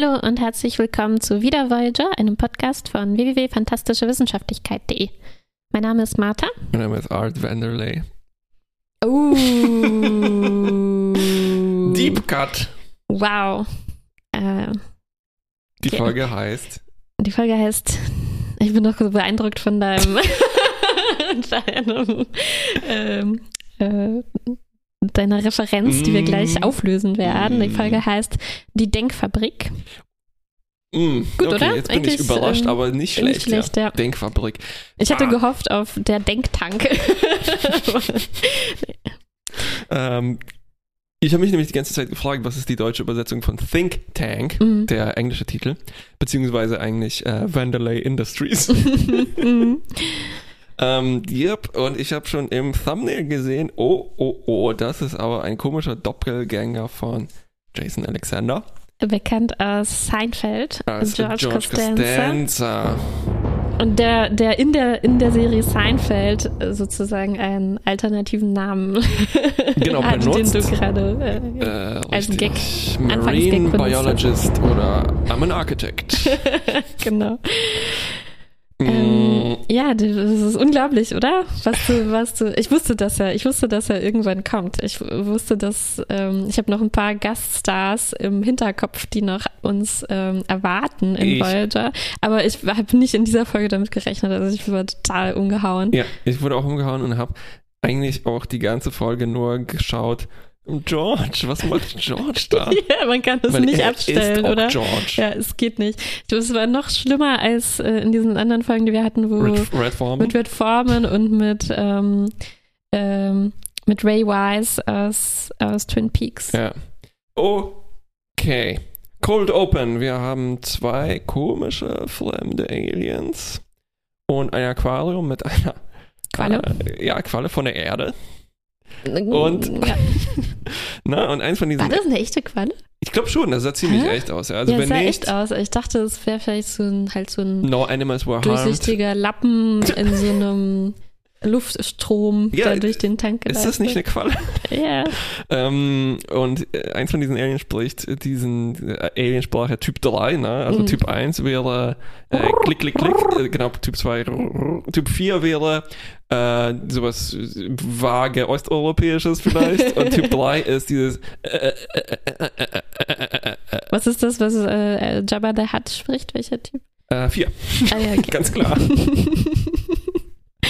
Hallo und herzlich willkommen zu Wieder Voyager, einem Podcast von www.fantastischewissenschaftlichkeit.de. Mein Name ist Martha. Mein Name ist Art Vanderlei. Oh. Deep Cut. Wow. Äh, Die. Folge heißt die Folge heißt, ich bin noch so beeindruckt von deinem, deinem ähm, äh, deiner Referenz, die wir gleich auflösen werden. Die. Folge heißt Die Denkfabrik. mm, Gut, okay, oder? jetzt bin Eigentlich, ich überrascht, ähm, aber nicht schlecht. nicht schlecht, ja. Denkfabrik. Ich hatte Ah. gehofft auf der Denktank. Ähm, ich habe mich nämlich die ganze Zeit gefragt, was ist die deutsche Übersetzung von Think Tank, Mhm. der englische Titel, beziehungsweise eigentlich äh, Vanderlei Industries. Ähm, yep, und ich habe schon im Thumbnail gesehen, oh, oh, oh, das ist aber ein komischer Doppelgänger von Jason Alexander. Bekannt aus Seinfeld, Als George, Costanza. Costanza. Und der, der in der in der Serie Seinfeld sozusagen einen alternativen Namen Genau, hat, benutzt. den du gerade Äh, äh, als. Gag, Anfangsgag Marine benutzt Biologist oder I'm an Architect. genau. Ähm, ja, das ist unglaublich, oder? Was du, was du, ich wusste, dass er, ich wusste, dass er irgendwann kommt. Ich wusste, dass ähm, ich habe noch ein paar Gaststars im Hinterkopf, die noch uns ähm, erwarten in Ich- Voyager. Aber ich habe nicht in dieser Folge damit gerechnet. Also ich war total umgehauen. ja, ich wurde auch umgehauen und habe eigentlich auch die ganze Folge nur geschaut. George, was macht George da? ja, man kann das Weil nicht abstellen, oder? George. Ja, es geht nicht. Es war noch schlimmer als äh, in diesen anderen Folgen, die wir hatten, wo Red, Red Foreman. mit Red Foreman und mit, ähm, ähm, mit Ray Wise aus, aus Twin Peaks. Ja. Okay. Cold Open. Wir haben zwei komische fremde Aliens und ein Aquarium mit einer Qualle. Äh, ja, Qualle von der Erde. Und- Ja. Na, und eins von diesen. War das eine echte Qualle? Ich glaube schon, das sah ziemlich Hä? echt aus. Ja. Also ja, wenn sah nicht, echt aus. Ich dachte, es wäre vielleicht so ein, halt so ein no animals were harmed. durchsichtiger Lappen in so einem Luftstrom, ja, der durch den Tank geleitet Ist das nicht eine Qualle? Ja. ähm, und äh, eins von diesen Aliens spricht diesen äh, Aliensprache Typ 3, ne? Also mm. Typ 1 wäre äh, Klick, Klick, Klick, äh, genau, Typ 2, Typ 4 wäre äh, sowas vage osteuropäisches vielleicht und Typ 3 ist dieses Was ist das, was Jabba the Hutt spricht? Welcher Typ? Äh, 4. Ah, ja, okay. Ganz klar.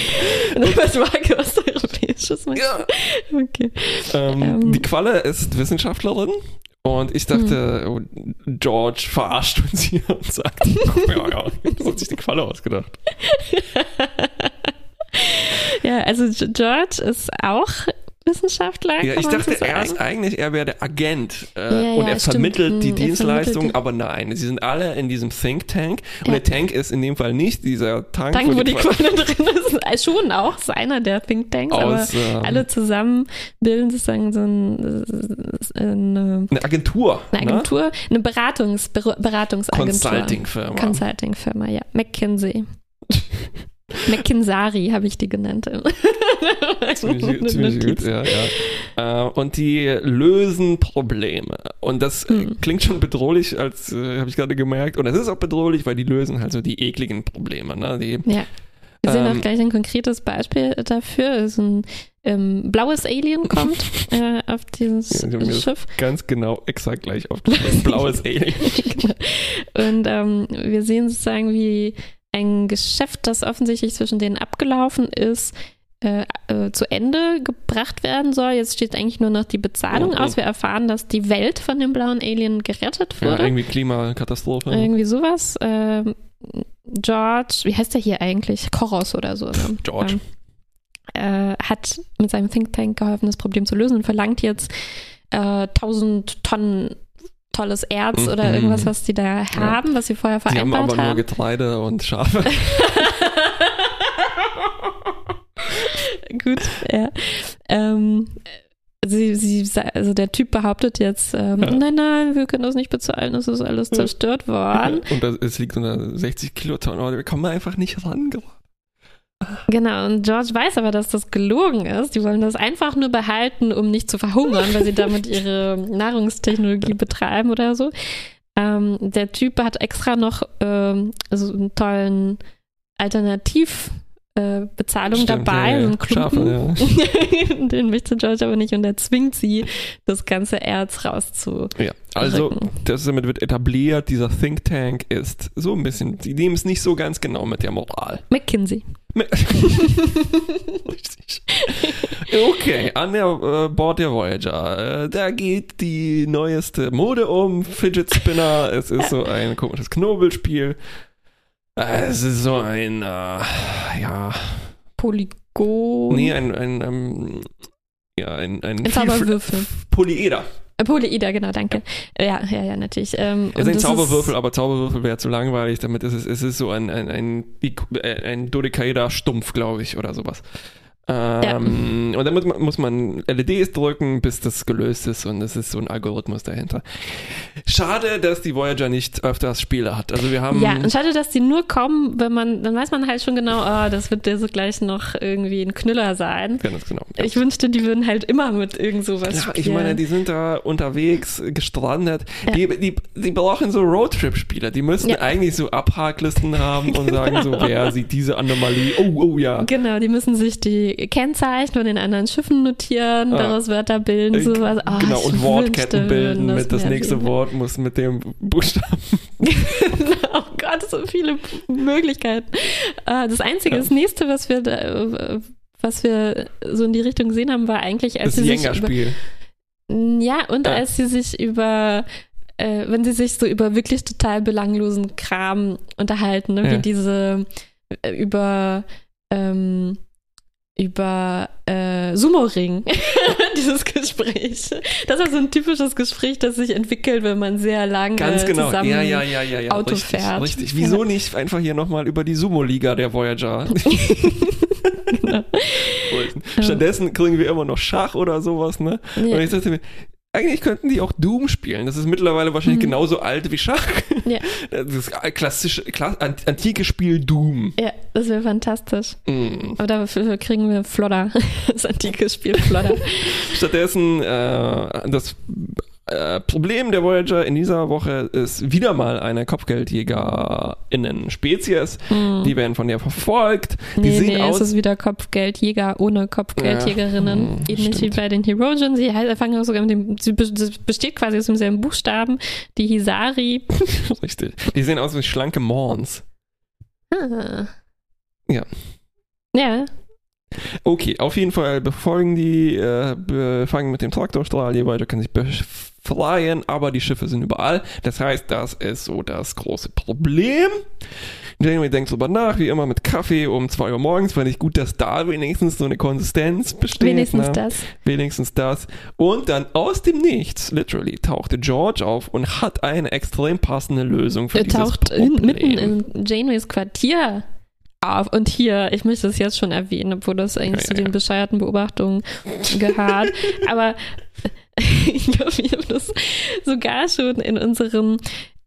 was mag Osteuropäisches? meinst Ja. Okay. Ähm, Ähm. die Qualle ist Wissenschaftlerin und ich dachte, Hm. oh, George verarscht uns hier und sagt, ja, ja, das hat sich die Qualle ausgedacht. Ja, also George ist auch Wissenschaftler. Ja, ich dachte so sagen. erst eigentlich, er wäre der Agent äh, Ja, und ja, er stimmt. die Hm, er Dienstleistung, vermittelt die- aber nein, sie sind alle in diesem Think Tank und Ja. der Tank ist in dem Fall nicht dieser Tank, Tank, wo die Qualle drin ist, äh, schon auch, ist einer der Think Tanks, aber aus ähm, alle zusammen bilden sozusagen so ein, äh, eine, eine Agentur, eine Agentur, eine Beratungs, Ber- ne? Beratungsagentur. Consulting-Firma. Consulting-Firma, ja. McKinsey. McKinsari habe ich die genannt. Ziemlich, ziemlich gut, ja, ja. Äh, und die lösen Probleme. Und das äh, Hm. klingt schon bedrohlich, als äh, habe ich gerade gemerkt. Und es ist auch bedrohlich, weil die lösen halt so die ekligen Probleme. Ne? Die, Ja. Wir sehen Ähm, auch gleich ein konkretes Beispiel dafür. So ein ähm, blaues Alien kommt äh, auf dieses Ja, die Schiff. ganz genau exakt gleich aufgeschrieben. Blaues Alien. Genau. Und ähm, wir sehen sozusagen, wie ein Geschäft, das offensichtlich zwischen denen abgelaufen ist, äh, äh, zu Ende gebracht werden soll. Jetzt steht eigentlich nur noch die Bezahlung Mhm. aus. Wir erfahren, dass die Welt von dem blauen Alien gerettet Ja, wurde. irgendwie Klimakatastrophe. Irgendwie sowas. Ähm, George, wie heißt der hier eigentlich? Koros oder so. Ne? George. Ähm, äh, hat mit seinem Think Tank geholfen, das Problem zu lösen und verlangt jetzt äh, 1000 Tonnen tolles Erz oder Mhm. irgendwas, was die da haben, was sie vorher Die haben vereinbart aber nur haben. Getreide und Schafe. Gut, ja. Ähm, sie, sie, also der Typ behauptet jetzt, ähm, Ja. nein, nein, wir können das nicht bezahlen, das ist alles zerstört worden. und das, es liegt unter 60 Kilotonnen. Aber wir kommen einfach nicht ran. Genau, und George weiß aber, dass das gelogen ist. Die wollen das einfach nur behalten, um nicht zu verhungern, weil sie damit ihre Nahrungstechnologie betreiben oder so. Ähm, der Typ hat extra noch ähm, so einen tollen Alternativ- äh, dabei, ja, ja. so ein Klumpen. Schafe, Den möchte George aber nicht und er zwingt sie, das ganze Erz rauszu. Ja, also das damit wird etabliert, dieser Think Tank ist so ein bisschen, die nehmen es nicht so ganz genau mit der Moral. McKinsey. Richtig. Okay, an der äh, Bord der Voyager. Äh, da geht die neueste Mode um, Fidget Spinner. Es ist so ein komisches Knobelspiel. Äh, es ist so ein, äh, ja, Polygon. nee, ein, ein, ähm, ja, ein, ein, Ein Zauberwürfel. Polyeder. Polyeder, genau, danke. Ja, ja, ja, natürlich. Ähm, Es ist ein Zauberwürfel, aber Zauberwürfel wäre zu langweilig. Damit ist es, es ist so ein, ein, ein, äh, ein Dodekaeder-Stumpf, glaube ich, oder sowas. Ähm, Und dann muss man, muss man LEDs drücken, bis das gelöst ist und es ist so ein Algorithmus dahinter. Schade, dass die Voyager nicht öfters Spiele hat. Also wir haben. Ja, und schade, dass die nur kommen, wenn man, dann weiß man halt schon genau, ah, das wird dir so gleich noch irgendwie ein Knüller sein. Ganz genau. Ja. Ich wünschte, die würden halt immer mit irgend sowas Ja, spielen. ich meine, die sind da unterwegs, gestrandet. Ja. Die, die, die brauchen so Roadtrip-Spieler. Die müssten Ja. eigentlich so Abhaklisten haben und sagen so, wer sieht diese Anomalie? Oh, oh ja. Genau, die müssen sich die Kennzeichen von den anderen Schiffen notieren, Ah. daraus Wörter bilden, Äh, sowas. Ah, genau, und Wortketten bilden würden mit das nächste wäre. Wort muss mit dem Buchstaben. oh Gott, so viele Möglichkeiten. Äh, Das einzige, Ja. das nächste, was wir da, äh, was wir so in die Richtung gesehen haben, war eigentlich, als Das sie sich über, ja, und Ah. als sie sich über äh, wenn sie sich so über wirklich total belanglosen Kram unterhalten, ne? Ja. wie diese äh, über ähm, über äh, Sumo-Ring, dieses Gespräch. Das ist so ein typisches Gespräch, das sich entwickelt, wenn man sehr lange Ganz genau. zusammen Ja, ja, ja, ja, ja. Auto richtig, fährt. Richtig. Wieso nicht einfach hier nochmal über die Sumo-Liga der Voyager? Genau. Stattdessen kriegen wir immer noch Schach oder sowas, ne? Und ich dachte mir, eigentlich könnten die auch Doom spielen. Das ist mittlerweile wahrscheinlich Mhm. genauso alt wie Schach. Ja. Das klassische, kla ant- antike Spiel Doom. Ja, das wäre fantastisch. Mm. Aber dafür kriegen wir Flodder. Das antike Spiel Flodder. Stattdessen äh, das äh, Problem der Voyager in dieser Woche ist wieder mal eine Kopfgeldjäger-Innen-Spezies. Die werden von der verfolgt. Die Hm. nee, sehen nee, aus. es ist wieder Kopfgeldjäger ohne Kopfgeldjägerinnen. Ja, hm, Ähnlich wie stimmt. bei den Herosians. Sie halt- fangen sogar mit dem, sie besteht quasi aus demselben Buchstaben. Die Hisari. richtig. Die sehen aus wie schlanke Morns. Ah. Ja. Ja, Okay, auf jeden Fall befolgen die, äh, fangen mit dem Traktorstrahl, die Voyager können sich befreien, aber die Schiffe sind überall. Das heißt, das ist so das große Problem. Janeway denkt drüber nach, wie immer mit Kaffee um 2 Uhr morgens, fand ich gut, dass da wenigstens so eine Konsistenz besteht. wenigstens ne? das. Wenigstens das. Und dann aus dem Nichts, literally, tauchte George auf und hat eine extrem passende Lösung für Er dieses taucht Problem. mitten in Janeways Quartier auf. Und hier, ich möchte es jetzt schon erwähnen, obwohl das eigentlich Ja, zu ja, den ja. bescheuerten Beobachtungen gehört. Aber ich glaube, wir haben das sogar schon in unseren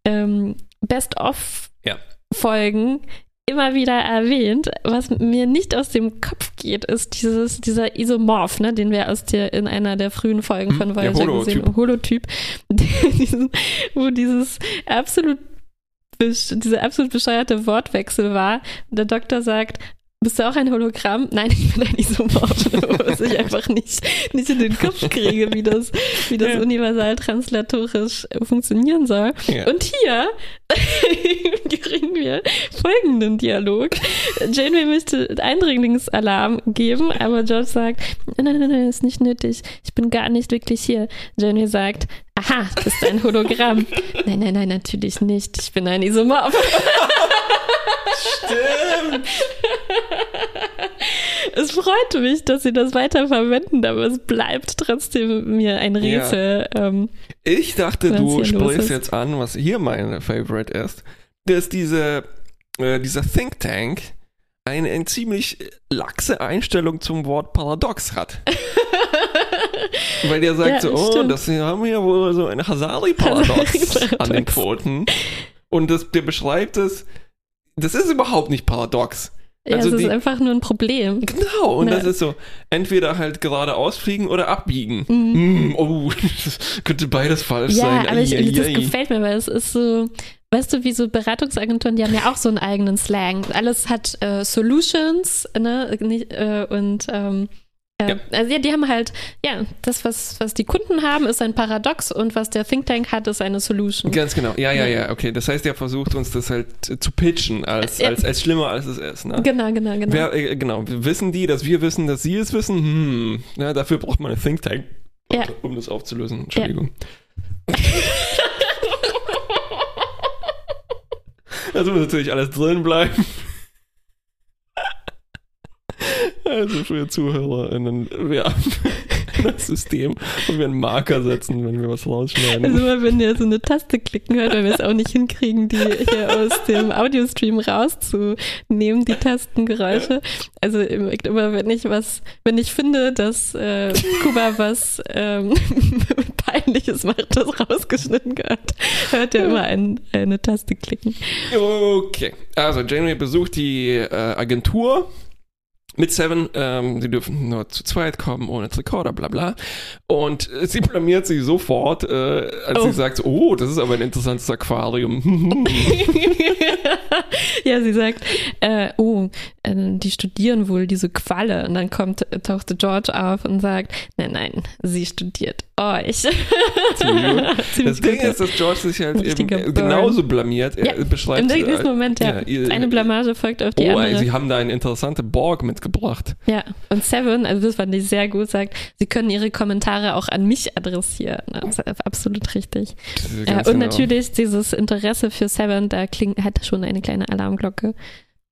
ähm, Best-of-Folgen immer wieder erwähnt. Was mir nicht aus dem Kopf geht, ist dieses, dieser Isomorph, ne, den wir aus der, in einer der frühen Folgen Hm, von Voyager Holotyp. gesehen haben. Holotyp. Diesen, wo dieses absolut dieser absolut bescheuerte Wortwechsel war. Der Doktor sagt, bist du auch ein Hologramm? Nein, ich bin ein Isomorph, was ich einfach nicht, nicht in den Kopf kriege, wie das, wie das Ja. universal translatorisch funktionieren soll. Ja. Und hier kriegen wir folgenden Dialog. Janeway möchte Eindringlingsalarm geben, aber George sagt, nein, nein, nein, nein, ist nicht nötig. Ich bin gar nicht wirklich hier. Janeway sagt, aha, du bist ein Hologramm. nein, nein, nein, natürlich nicht. Ich bin ein Isomorph. Stimmt. Es freut mich, dass sie das weiter verwenden, aber es bleibt trotzdem mir ein Rätsel. Ähm, Ich dachte, du sprichst ist. jetzt an, was hier mein Favorite ist, dass diese, äh, dieser Think Tank eine, eine ziemlich laxe Einstellung zum Wort Paradox hat. Weil der sagt Ja, so, oh, stimmt. das wir haben hier wohl so ein Hasari-Paradox an den Quoten. Und das, der beschreibt es, das ist überhaupt nicht paradox. Ja, Also es ist die- einfach nur ein Problem. Genau, und Ja. das ist so, entweder halt geradeaus fliegen oder abbiegen. Mm, oh, das könnte beides falsch Mhm. Ja, sein. aber ich, Ai, das ai. gefällt mir, weil es ist so, weißt du, wie so Beratungsagenturen, die haben ja auch so einen eigenen Slang. Alles hat äh, Solutions, ne, äh, und ähm, äh, Ja. also ja, die haben halt, ja, das, was, was die Kunden haben, ist ein Paradox und was der Think Tank hat, ist eine Solution. Ganz genau, ja, ja, Ja. okay. Das heißt, er versucht uns das halt zu pitchen, als, Ja. als, als schlimmer als es ist. Ne? Genau, genau, genau. Wer, äh, genau, wissen die, dass wir wissen, dass sie es wissen? Hm, ja, dafür braucht man einen Think Tank, Ja. um das aufzulösen. Entschuldigung. Das muss natürlich alles drin bleiben. Also für ZuhörerInnen, wir haben das System, wo wir einen Marker setzen, wenn wir was rausschneiden. Also immer wenn ihr so eine Taste klicken hört, weil wir es auch nicht hinkriegen, die hier aus dem Audiostream rauszunehmen, die Tastengeräusche. Also immer wenn ich was, wenn ich finde, dass äh, Kuba was ähm, Peinliches macht, das rausgeschnitten gehört, hört er immer ein, eine Taste klicken. Okay, also Janeway besucht die äh, Agentur mit Seven. Ähm, sie dürfen nur zu zweit kommen, ohne Recorder, bla bla. Und äh, sie blamiert sich sofort, äh, als Oh. sie sagt, oh, das ist aber ein interessantes Aquarium. ja, sie sagt, äh, oh, äh, die studieren wohl diese Qualle. Und dann kommt, tauchte George auf und sagt, nein, nein, sie studiert euch. Ziemlich das Ding ja. ist, dass George sich halt eben äh, Burn. genauso blamiert. Er Ja, beschreibt Im nächsten äh, Moment, ja. ihr- Eine Blamage folgt auf die Oh, andere. sie haben da eine interessante Borg mitgebracht. Ja, und Seven, also das fand ich sehr gut, sagt, sie können ihre Kommentare auch an mich adressieren. Das ist absolut richtig. Äh, Ganz und genau. natürlich dieses Interesse für Seven, da kling, hat schon eine kleine Alarmglocke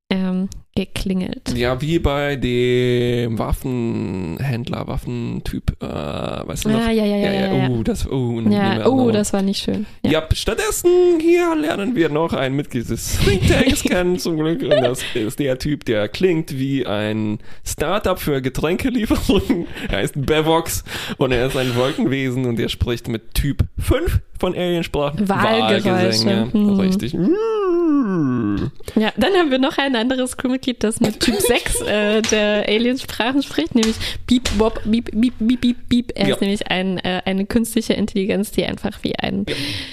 ähm, geklingelt. Ja, wie bei dem Waffenhändler, Waffentyp, äh, weißt du noch? Ah, ja, ja, ja, ja, ja. Oh, das, oh, Ja, oh, das war nicht schön. Ja. Ja, stattdessen hier lernen wir noch ein Mitglied des Think Tanks kennen, zum Glück. Und das ist der Typ, der klingt wie ein Startup für Getränkelieferungen. Er heißt Bevox und er ist ein Wolkenwesen und er spricht mit Typ 5 von Aliensprachen. Wahlgeräusche. Wahlgesänge. Hm. Richtig. Ja, dann haben wir noch ein anderes Crewmitglied, das mit Typ 6 äh, der Aliensprachen spricht, nämlich Beep, Bob, Beep, Beep, Beep, Beep, Beep. Er Ja. ist nämlich ein, äh, eine künstliche Intelligenz, die einfach wie ein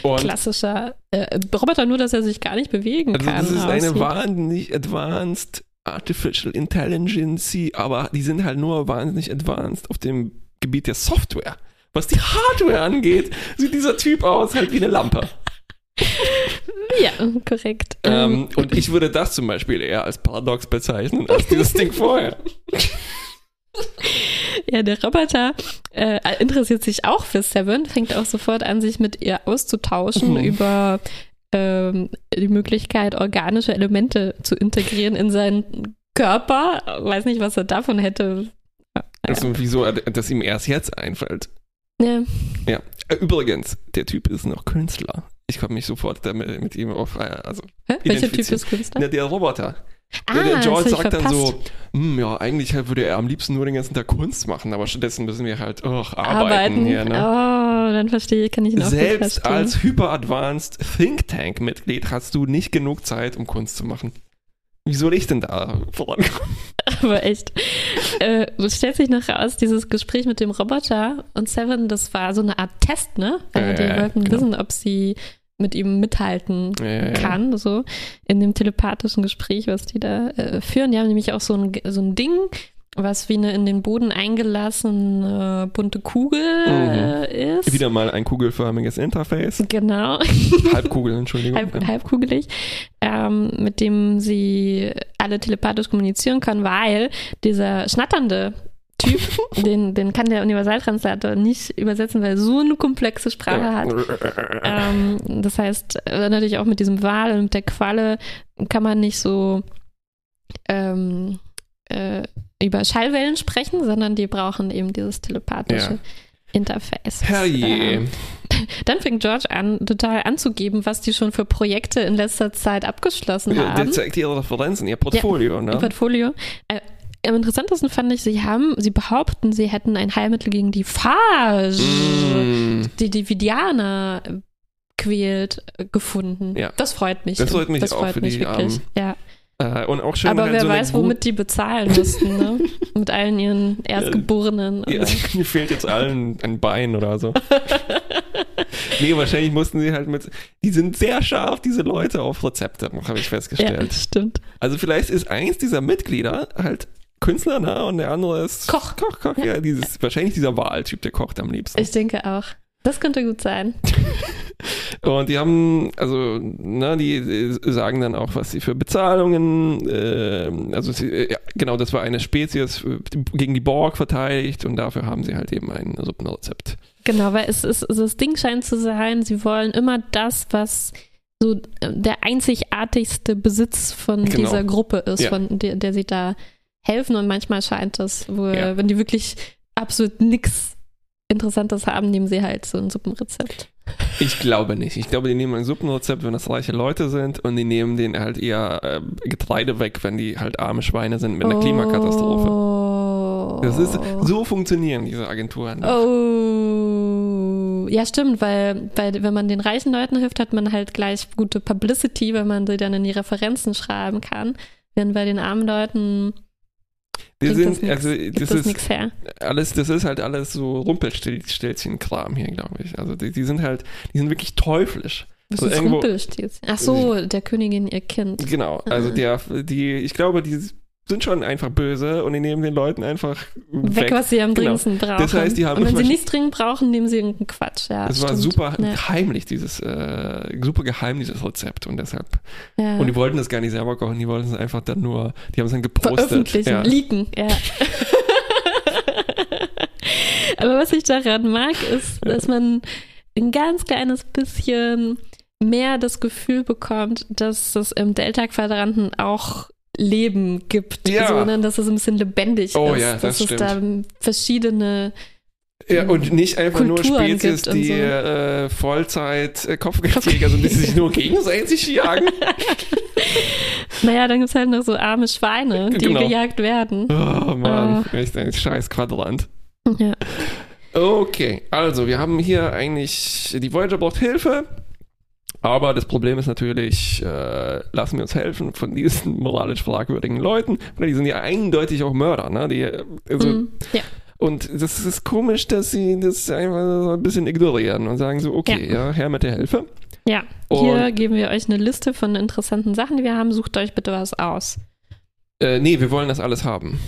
Und klassischer äh, Roboter, nur dass er sich gar nicht bewegen Also kann. das ist eine aussieht. wahnsinnig advanced Artificial Intelligence, aber die sind halt nur wahnsinnig advanced auf dem Gebiet der Software. Was die Hardware angeht, sieht dieser Typ aus halt wie eine Lampe. Ja, korrekt. Ähm, und ich würde das zum Beispiel eher als Paradox bezeichnen, als dieses Ding vorher. Ja, der Roboter äh, interessiert sich auch für Seven, fängt auch sofort an, sich mit ihr auszutauschen Mhm. über ähm, die Möglichkeit, organische Elemente zu integrieren in seinen Körper. Weiß nicht, was er davon hätte. Also wieso, dass ihm erst jetzt einfällt. Ja, Ja. Äh, Übrigens, der Typ ist noch Künstler. Ich komme mich sofort damit mit ihm auf, äh, also Hä? welcher Typ ist Künstler? der, der Roboter. Ah, der, der George sagt dann so, hm, ja, eigentlich halt würde er am liebsten nur den ganzen Tag Kunst machen, aber stattdessen müssen wir halt och, arbeiten, Arbeiten. hier. Ne? Oh, dann verstehe ich, kann ich gut Selbst als hyper-advanced Think Tank-Mitglied hast du nicht genug Zeit, um Kunst zu machen. Wie soll ich denn da vorankommen? Aber echt. Äh, es stellt sich noch raus, dieses Gespräch mit dem Roboter und Seven, das war so eine Art Test, ne? Weil Ja, die ja, ja, wollten genau. wissen, ob sie mit ihm mithalten Ja, ja, ja. kann, so in dem telepathischen Gespräch, was die da äh, führen. Die haben nämlich auch so ein, so ein Ding, was wie eine in den Boden eingelassene bunte Kugel äh, ist. Mhm. Wieder mal ein kugelförmiges Interface. Genau. Halbkugel, Entschuldigung. halb, halbkugelig, ähm, mit dem sie alle telepathisch kommunizieren können, weil dieser schnatternde Typ, den, den kann der Universaltranslator nicht übersetzen, weil er so eine komplexe Sprache hat. Ähm, das heißt, äh, natürlich auch mit diesem Wal und mit der Qualle kann man nicht so ähm, äh, über Schallwellen sprechen, sondern die brauchen eben dieses telepathische Ja. Interface. Herrje. Ähm, dann fängt George an, total anzugeben, was die schon für Projekte in letzter Zeit abgeschlossen Ja, Der haben. zeigt ihre Referenzen, ihr Portfolio, Ihr ne? Portfolio. Äh, am interessantesten fand ich, sie haben, sie behaupten, sie hätten ein Heilmittel gegen die Phage, Mm. die die Vidianer quält, äh, gefunden. Ja. Das freut mich. Das freut mich das auch freut für mich die wirklich. Armen. Ja. Äh, und auch schön, Aber wer so weiß, womit die bezahlen mussten, ne? Mit allen ihren Erstgeborenen. Ja, mir fehlt jetzt allen ein Bein oder so. nee, wahrscheinlich mussten sie halt mit. Die sind sehr scharf, diese Leute auf Rezepte, habe ich ja, festgestellt. stimmt. Also vielleicht ist eins dieser Mitglieder halt Künstler, ne? Und der andere ist Koch. Koch, Koch, ja. dieses, wahrscheinlich dieser Wahltyp, der kocht am liebsten. Ich denke auch. Das könnte gut sein. Und die haben, also, ne, die sagen dann auch, was sie für Bezahlungen, äh, also sie, äh, ja, genau, das war eine Spezies äh, gegen die Borg verteidigt und dafür haben sie halt eben ein Suppenrezept. Genau, weil es ist, das Ding scheint zu sein, sie wollen immer das, was so äh, der einzigartigste Besitz von Genau. dieser Gruppe ist, Ja. von der, der sie da helfen. Und manchmal scheint es, wo, Ja. wenn die wirklich absolut nichts Interessantes haben, nehmen sie halt so ein Suppenrezept. Ich glaube nicht. Ich glaube, die nehmen ein Suppenrezept, wenn das reiche Leute sind und die nehmen denen halt eher äh, Getreide weg, wenn die halt arme Schweine sind mit einer Klimakatastrophe. Oh. Das ist, so funktionieren diese Agenturen. Oh, ja, stimmt, weil, weil wenn man den reichen Leuten hilft, hat man halt gleich gute Publicity, weil man sie dann in die Referenzen schreiben kann. Während bei den armen Leuten Wir das sind, nix, also, das das ist alles, das ist halt alles so Rumpelstilzchen-Kram hier, glaube ich. Also die, die sind halt, die sind wirklich teuflisch. Was also ist irgendwo- Rumpelstilzchen? Ach so, der Königin ihr Kind. Genau. Also Ah. der, die, ich glaube, die sind schon einfach böse und die nehmen den Leuten einfach Weg, weg. was sie am Genau. dringendsten brauchen. Das heißt, die haben Und wenn sie nichts dringend brauchen, nehmen sie irgendeinen Quatsch. Ja, Es war super Ja, heimlich, dieses, äh, super geheim, dieses Rezept. Und deshalb. ja. Und die wollten das gar nicht selber kochen, die wollten es einfach dann nur, die haben es dann gepostet. veröffentlichen, Ja. leaken, ja. Aber was ich daran mag, ist, dass man ein ganz kleines bisschen mehr das Gefühl bekommt, dass es im Delta-Quadranten auch Leben gibt, Ja. sondern dass es ein bisschen lebendig Oh ist, ja, das dass es stimmt. da verschiedene Ja, und nicht einfach Kulturen nur Spezies, die so. äh, Vollzeit äh, Kopfgeldjäger sind, die sich nur gegenseitig jagen. Naja, dann gibt es halt noch so arme Schweine, die Genau. gejagt werden. Oh Mann, Ah. echt ein scheiß Quadrant. Ja. Okay, also wir haben hier eigentlich, die Voyager braucht Hilfe, aber das Problem ist natürlich, äh, lassen wir uns helfen von diesen moralisch fragwürdigen Leuten, weil die sind ja eindeutig auch Mörder, ne? Die, äh, also, Mm, ja. Und das ist komisch, dass sie das einfach so ein bisschen ignorieren und sagen so, okay, ja, her mit der Hilfe. ja. Und- Hier geben wir euch eine Liste von interessanten Sachen, die wir haben. Sucht euch bitte was aus. Äh, nee, wir wollen das alles haben.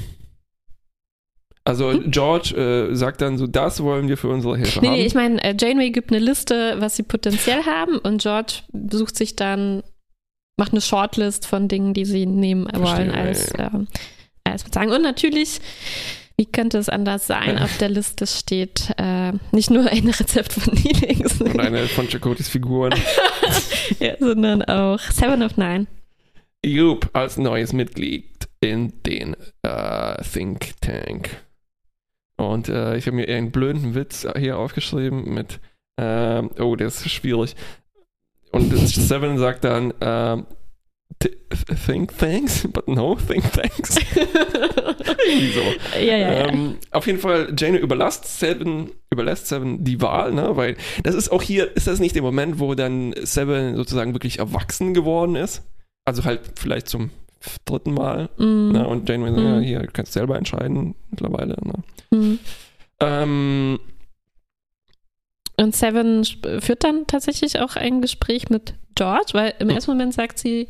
Also Hm? George äh, sagt dann so, das wollen wir für unsere Hilfe Nee, haben. nee, ich meine, äh, Janeway gibt eine Liste, was sie potenziell haben und George sucht sich dann, macht eine Shortlist von Dingen, die sie nehmen wollen als, ja, ähm, als Bezahlung. Und natürlich, wie könnte es anders sein, auf der Liste steht äh, nicht nur ein Rezept von Neelix, Und eine von Chakotis Figuren. ja, sondern auch Seven of Nine. Jupp als neues Mitglied in den äh, Think Tank. Und äh, ich habe mir einen blöden Witz hier aufgeschrieben mit, ähm, oh, der ist schwierig. Und Seven sagt dann, "T- think thanks, but no think thanks. Irgendwie so. ja, ja, ja. Ähm, auf jeden Fall, Jane überlässt Seven, überlässt Seven die Wahl, ne? Weil das ist auch hier, ist das nicht der Moment, wo dann Seven sozusagen wirklich erwachsen geworden ist? Also halt vielleicht zum dritten Mal. Mm, Ne? Und Jane sagt, ja, Mhm. hier, du kannst selber entscheiden mittlerweile. Ne? mm. Ähm, Und Seven führt dann tatsächlich auch ein Gespräch mit George, weil im ersten Moment sagt sie,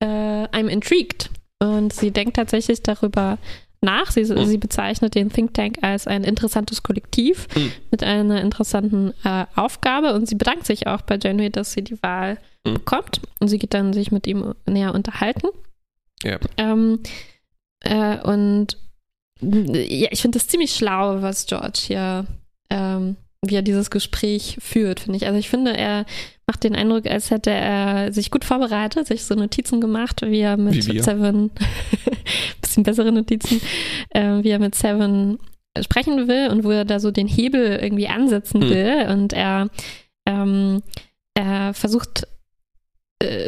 äh, I'm intrigued. Und sie denkt tatsächlich darüber nach. Sie, Hm. sie bezeichnet den Think Tank als ein interessantes Kollektiv Hm. mit einer interessanten äh, Aufgabe. Und sie bedankt sich auch bei Janeway, dass sie die Wahl bekommt. Und sie geht dann sich mit ihm näher unterhalten. Ja. Ähm, äh, und ja, ich finde das ziemlich schlau, was George hier, ähm, wie er dieses Gespräch führt, finde ich. Also ich finde, er macht den Eindruck, als hätte er sich gut vorbereitet, sich so Notizen gemacht, wie er mit Wie. Seven, bisschen bessere Notizen, äh, wie er mit Seven sprechen will und wo er da so den Hebel irgendwie ansetzen Hm. will. Und er, ähm, er versucht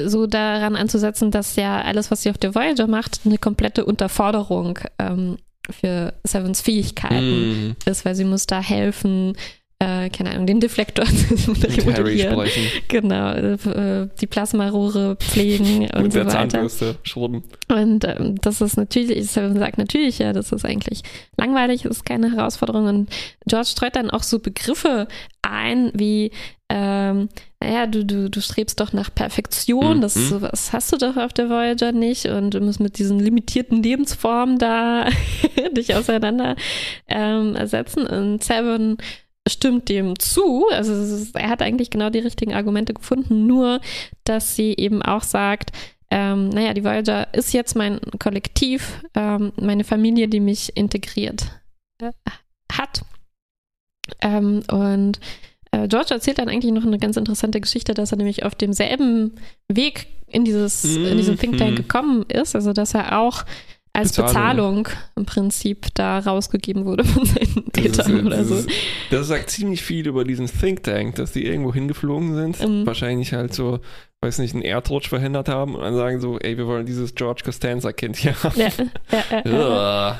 so daran anzusetzen, dass ja alles, was sie auf der Voyager macht, eine komplette Unterforderung ähm, für Sevens Fähigkeiten mh, ist, weil sie muss da helfen, äh, keine Ahnung, den Deflektor sprechen. Genau, äh, die Plasmarohre pflegen und Mit so der weiter. Zahnbürste schrubben. Und ähm, das ist natürlich, Seven sagt natürlich, ja, das ist eigentlich langweilig, das ist keine Herausforderung. Und George streut dann auch so Begriffe ein, wie, ähm, naja, du, du, du strebst doch nach Perfektion, Mhm. das sowas hast du doch auf der Voyager nicht und du musst mit diesen limitierten Lebensformen da dich auseinander ähm, ersetzen. Und Seven stimmt dem zu, also ist, er hat eigentlich genau die richtigen Argumente gefunden, nur dass sie eben auch sagt, ähm, naja, die Voyager ist jetzt mein Kollektiv, ähm, meine Familie, die mich integriert äh, hat. Ähm, und äh, George erzählt dann eigentlich noch eine ganz interessante Geschichte, dass er nämlich auf demselben Weg in, dieses, in diesen Think Tank Mhm. gekommen ist, also dass er auch als Bezahlung. Bezahlung, im Prinzip da rausgegeben wurde von seinen Das ist, Eltern oder das, so. ist, das sagt ziemlich viel über diesen Think Tank, dass die irgendwo hingeflogen sind, Mhm. wahrscheinlich halt so, weiß nicht, einen Erdrutsch verhindert haben und dann sagen so, ey, wir wollen dieses George Costanza Kind hier haben. Ja, ja, ja.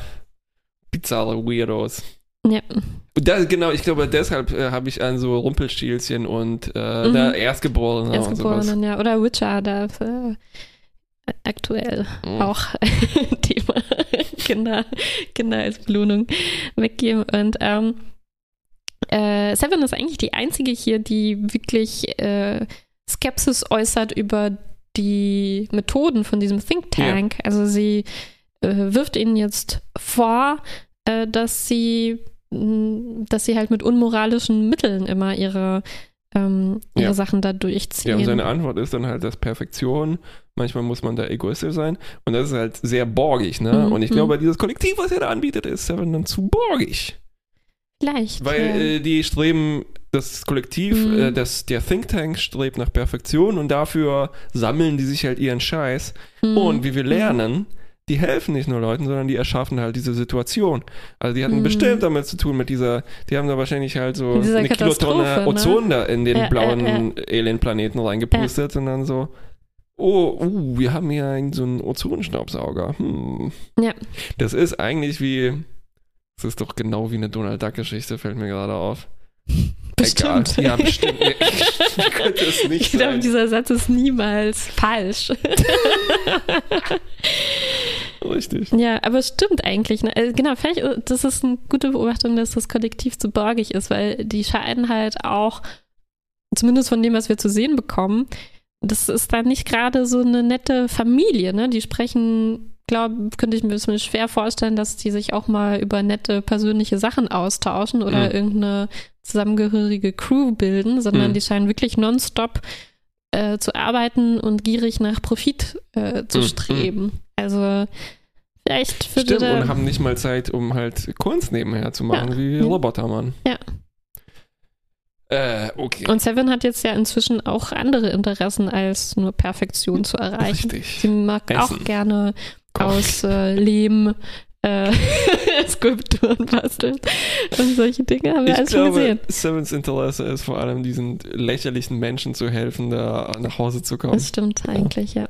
Bizarre Weirdos. ja. Und da, genau, ich glaube, deshalb äh, habe ich an so Rumpelstilzchen und äh, Mhm. Erstgeborene sowas. Erstgeborenen, ja. Oder Witcher, da äh, aktuell Mhm. auch Thema Kinder, Kinder als Belohnung weggeben. Und ähm, äh, Seven ist eigentlich die einzige hier, die wirklich äh, Skepsis äußert über die Methoden von diesem Think Tank. Also sie äh, wirft ihnen jetzt vor, äh, dass sie dass sie halt mit unmoralischen Mitteln immer ihre, ähm, ihre Ja. Sachen da Ja, durchziehen. und seine Antwort ist dann halt, dass Perfektion, manchmal muss man da egoistisch sein und das ist halt sehr borgig, ne? Mhm, Und ich mhm. glaube, dieses Kollektiv, was er da anbietet, ist Seven dann zu borgig. Vielleicht. Weil ja. äh, die streben, das Kollektiv, Mhm. äh, das, der Think Tank strebt nach Perfektion und dafür sammeln die sich halt ihren Scheiß. Mhm. Und wie wir lernen, die helfen nicht nur Leuten, sondern die erschaffen halt diese Situation. Also die hatten Mhm. bestimmt damit zu tun mit dieser, die haben da wahrscheinlich halt so eine Kilotonne ne? Ozon da in den Ja, blauen ja, Alien-Planeten reingepustet und dann so, oh, uh, wir haben hier einen, so einen Ozonstaubsauger. Hm. Ja. Das ist eigentlich wie, das ist doch genau wie eine Donald Duck-Geschichte, fällt mir gerade auf. Bestimmt. Egal. Ja, bestimmt. Ich glaube, dieser Satz ist niemals falsch. Richtig. ja, aber es stimmt eigentlich. Ne? Also Genau, vielleicht, äh, das ist eine gute Beobachtung, dass das Kollektiv zu borgig ist, weil die scheinen halt auch, zumindest von dem, was wir zu sehen bekommen, das ist dann nicht gerade so eine nette Familie, ne? Die sprechen, glaube, könnte ich mir mir schwer vorstellen, dass die sich auch mal über nette persönliche Sachen austauschen oder Mhm. irgendeine zusammengehörige Crew bilden, sondern Mhm. die scheinen wirklich nonstop äh, zu arbeiten und gierig nach Profit äh, zu Mhm. streben. Also vielleicht würde Stimmt, und haben nicht mal Zeit, um halt Kunst nebenher zu machen, Ja. wie Ja. Robotermann. Ja. Äh, okay. und Seven hat jetzt ja inzwischen auch andere Interessen, als nur Perfektion zu erreichen. Richtig. Sie mag Essen. auch gerne Kochen. aus äh, Lehm äh, Skulpturen basteln und solche Dinge haben wir Ich alles schon gesehen. Sevens Interesse ist vor allem diesen lächerlichen Menschen zu helfen, da nach Hause zu kommen. Das stimmt eigentlich, ja.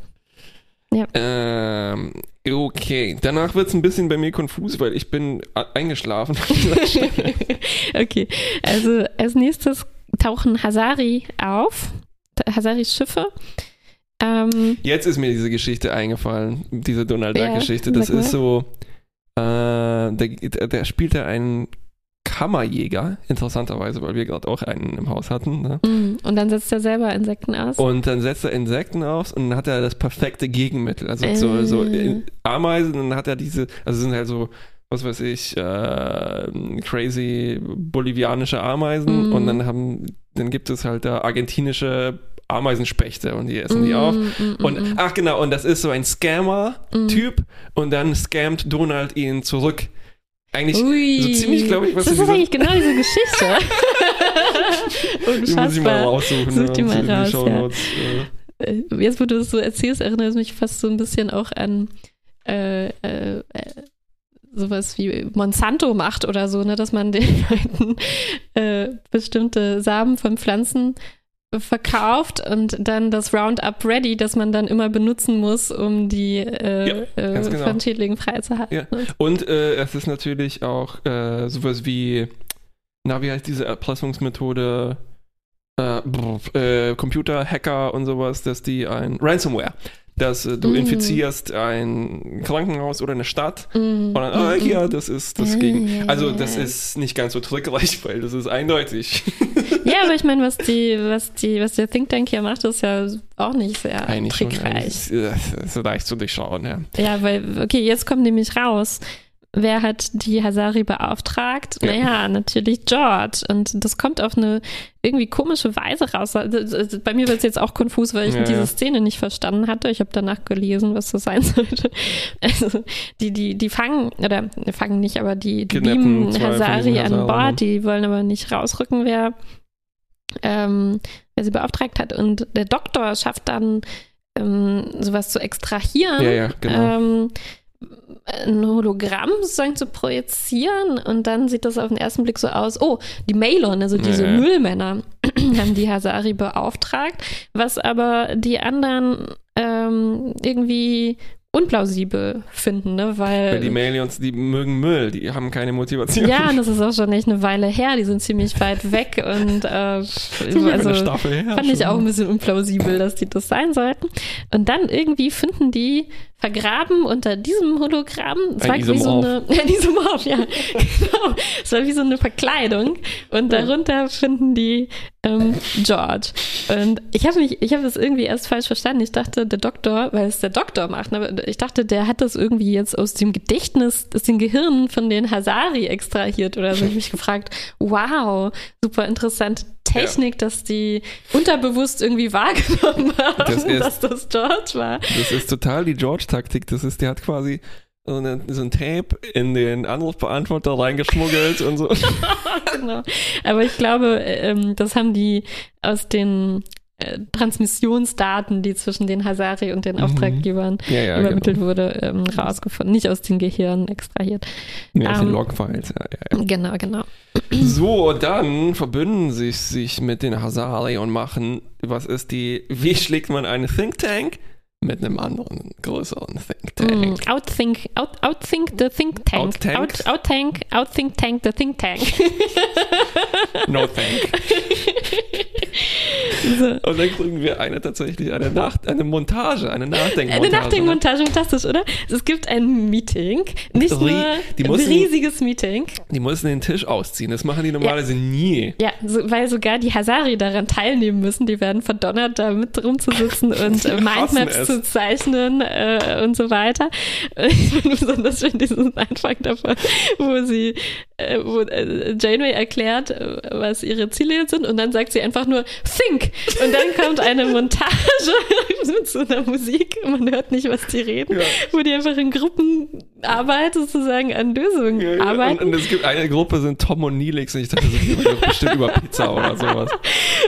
Ähm, okay. Danach wird es ein bisschen bei mir konfus, weil ich bin eingeschlafen. okay, also als nächstes tauchen Hasari auf, Hasaris Schiffe. Ähm, Jetzt ist mir diese Geschichte eingefallen, diese Donald Ja, Duck-Geschichte. Das sag mal. ist so, äh, der, der spielte einen Kammerjäger, interessanterweise, weil wir gerade auch einen im Haus hatten. Ne? mm, und dann setzt er selber Insekten aus. Und dann setzt er Insekten aus und dann hat er das perfekte Gegenmittel. Also Äh. so, so Ameisen, und dann hat er diese, also sind halt so, was weiß ich, äh, crazy bolivianische Ameisen Mhm. und dann haben, dann gibt es halt da argentinische Ameisenspechte und die essen die Mm, auf. mm, mm, Und mm. ach genau, und das ist so ein Scammer-Typ und dann scammt Donald ihn zurück. Eigentlich Ui. so ziemlich, glaube ich, was Das ist eigentlich genau diese Geschichte. die muss ich mal Unfassbar. raussuchen. Such die und mal die raus, Shownotes, äh, Äh, Jetzt, wo du das so erzählst, erinnert es mich fast so ein bisschen auch an äh, äh, äh, sowas wie Monsanto macht oder so, ne, dass man den Leuten äh, bestimmte Samen von Pflanzen verkauft und dann das Roundup Ready, das man dann immer benutzen muss, um die äh, Ja, äh, genau. von Schädlingen freizuhalten. Ja. Und äh, es ist natürlich auch äh, sowas wie na, wie heißt diese Erpressungsmethode? Äh, äh, Computer-Hacker und sowas, dass die ein Ransomware, dass äh, du Mm. infizierst ein Krankenhaus oder eine Stadt Mm, und dann, ah, mm, hier, das ist das Ah, gegen. ja, Also, ja, das ja. ist nicht ganz so trickreich, weil das ist eindeutig. Ja, aber ich meine, was die, was die, was der Think Tank hier macht, ist ja auch nicht sehr Eigentlich schon. trickreich. Eigentlich, äh, so leicht zu durchschauen, ja. Ja, weil, okay, jetzt kommt nämlich raus. Wer hat die Hazari beauftragt? Ja. Naja, natürlich George. Und das kommt auf eine irgendwie komische Weise raus. Also, Bei mir wird es jetzt auch konfus, weil ich Ja, diese. Szene nicht verstanden hatte. Ich habe danach gelesen, was das sein sollte. Also, die, die, die fangen, oder ne, fangen nicht, aber die, die beamen diesen an Hazaren, ne? Bord. Die wollen aber nicht rausrücken, wer, ähm, wer sie beauftragt hat. Und der Doktor schafft dann, ähm, sowas zu extrahieren Ja, ja, genau. ähm, ein Hologramm sozusagen zu projizieren und dann sieht das auf den ersten Blick so aus, oh, die Malon, also diese Ja, ja. Müllmänner, haben die Hazari beauftragt, was aber die anderen ähm, irgendwie unplausibel finden, ne? weil, Weil die Malions, die mögen Müll, die haben keine Motivation. ja, und das ist auch schon echt eine Weile her, die sind ziemlich weit weg und äh, also Fand ich auch ein bisschen unplausibel, dass die das sein sollten. Und dann irgendwie finden die vergraben unter diesem Hologramm. Es war wie so eine, ein Isomorph, ja, genau. Es war wie so eine Verkleidung. Und darunter finden die ähm, George. Und ich habe mich, ich habe das irgendwie erst falsch verstanden. Ich dachte, der Doktor, weil es der Doktor macht, ne, aber ich dachte, der hat das irgendwie jetzt aus dem Gedächtnis, aus dem Gehirn von den Hazari extrahiert oder so. Ich habe mich gefragt, wow, super interessante Technik, dass die unterbewusst irgendwie wahrgenommen haben, Das ist- dass das George war. Das ist total die George-Taktik. Das ist, der hat quasi so, eine, so ein Tape in den Anrufbeantworter reingeschmuggelt und so. genau. Aber ich glaube, ähm, das haben die aus den äh, Transmissionsdaten, die zwischen den Hazari und den Mhm. Auftraggebern Ja, ja, übermittelt genau. wurde, ähm, rausgefunden. Nicht aus den Gehirnen extrahiert. Ja, aus den Ähm, Logfiles. Ja, ja, ja. Genau, genau. So, dann verbünden sie sich mit den Hazari und machen, was ist die, wie schlägt man einen Think Tank? Mit einem anderen, größeren Think Tank. Mm, outthink, out, outthink the think tank. Outtank? Out, outtank, outthink tank the think tank. No Thank. so. Und dann kriegen wir eine tatsächlich, eine, Nach eine Montage, eine Nachdenkmontage. Eine Nachdenkmontage, fantastisch, oder? Es gibt ein Meeting, nicht Rie- nur die ein mussten- riesiges Meeting. Die müssen den Tisch ausziehen. Das machen die normalerweise nie. Ja, so, weil sogar die Hazari daran teilnehmen müssen. Die werden verdonnert, da mit rumzusitzen und äh, Mindmaps es. zu zeichnen äh, und so weiter. Ich finde besonders schön diesen Anfang davon, wo sie, äh, wo äh, Janeway erklärt, äh, was ihre Ziele jetzt sind und dann sagt sie einfach nur Think und dann kommt eine Montage mit so einer Musik, man hört nicht, was die reden, Ja. wo die einfach in Gruppenarbeit sozusagen an Lösungen Ja, ja. Und, arbeiten. und es gibt eine Gruppe, sind Tom und Neelix und ich dachte, das ist bestimmt über Pizza oder sowas.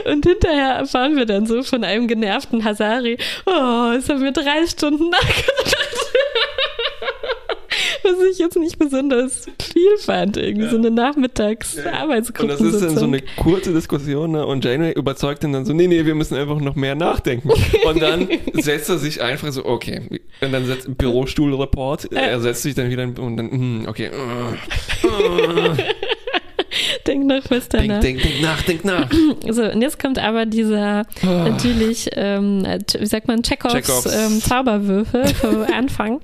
Und hinterher erfahren wir dann so von einem genervten Hazari, oh, es haben wir drei Stunden nachgedacht. Was ich jetzt nicht besonders viel fand, irgendwie so eine Und das ist dann so eine kurze Diskussion ne? und Janeway überzeugt ihn dann so, nee, nee, wir müssen einfach noch mehr nachdenken. Und dann setzt er sich einfach so, okay. Und dann setzt Bürostuhl-Report, er setzt sich dann wieder und dann, hm, okay. Denk noch was Denk, danach. denk, denk nach, denk nach. So, und jetzt kommt aber dieser Ah. natürlich, ähm, wie sagt man, Chekhovs, Chekhovs. Ähm, Zauberwürfel vom Anfang.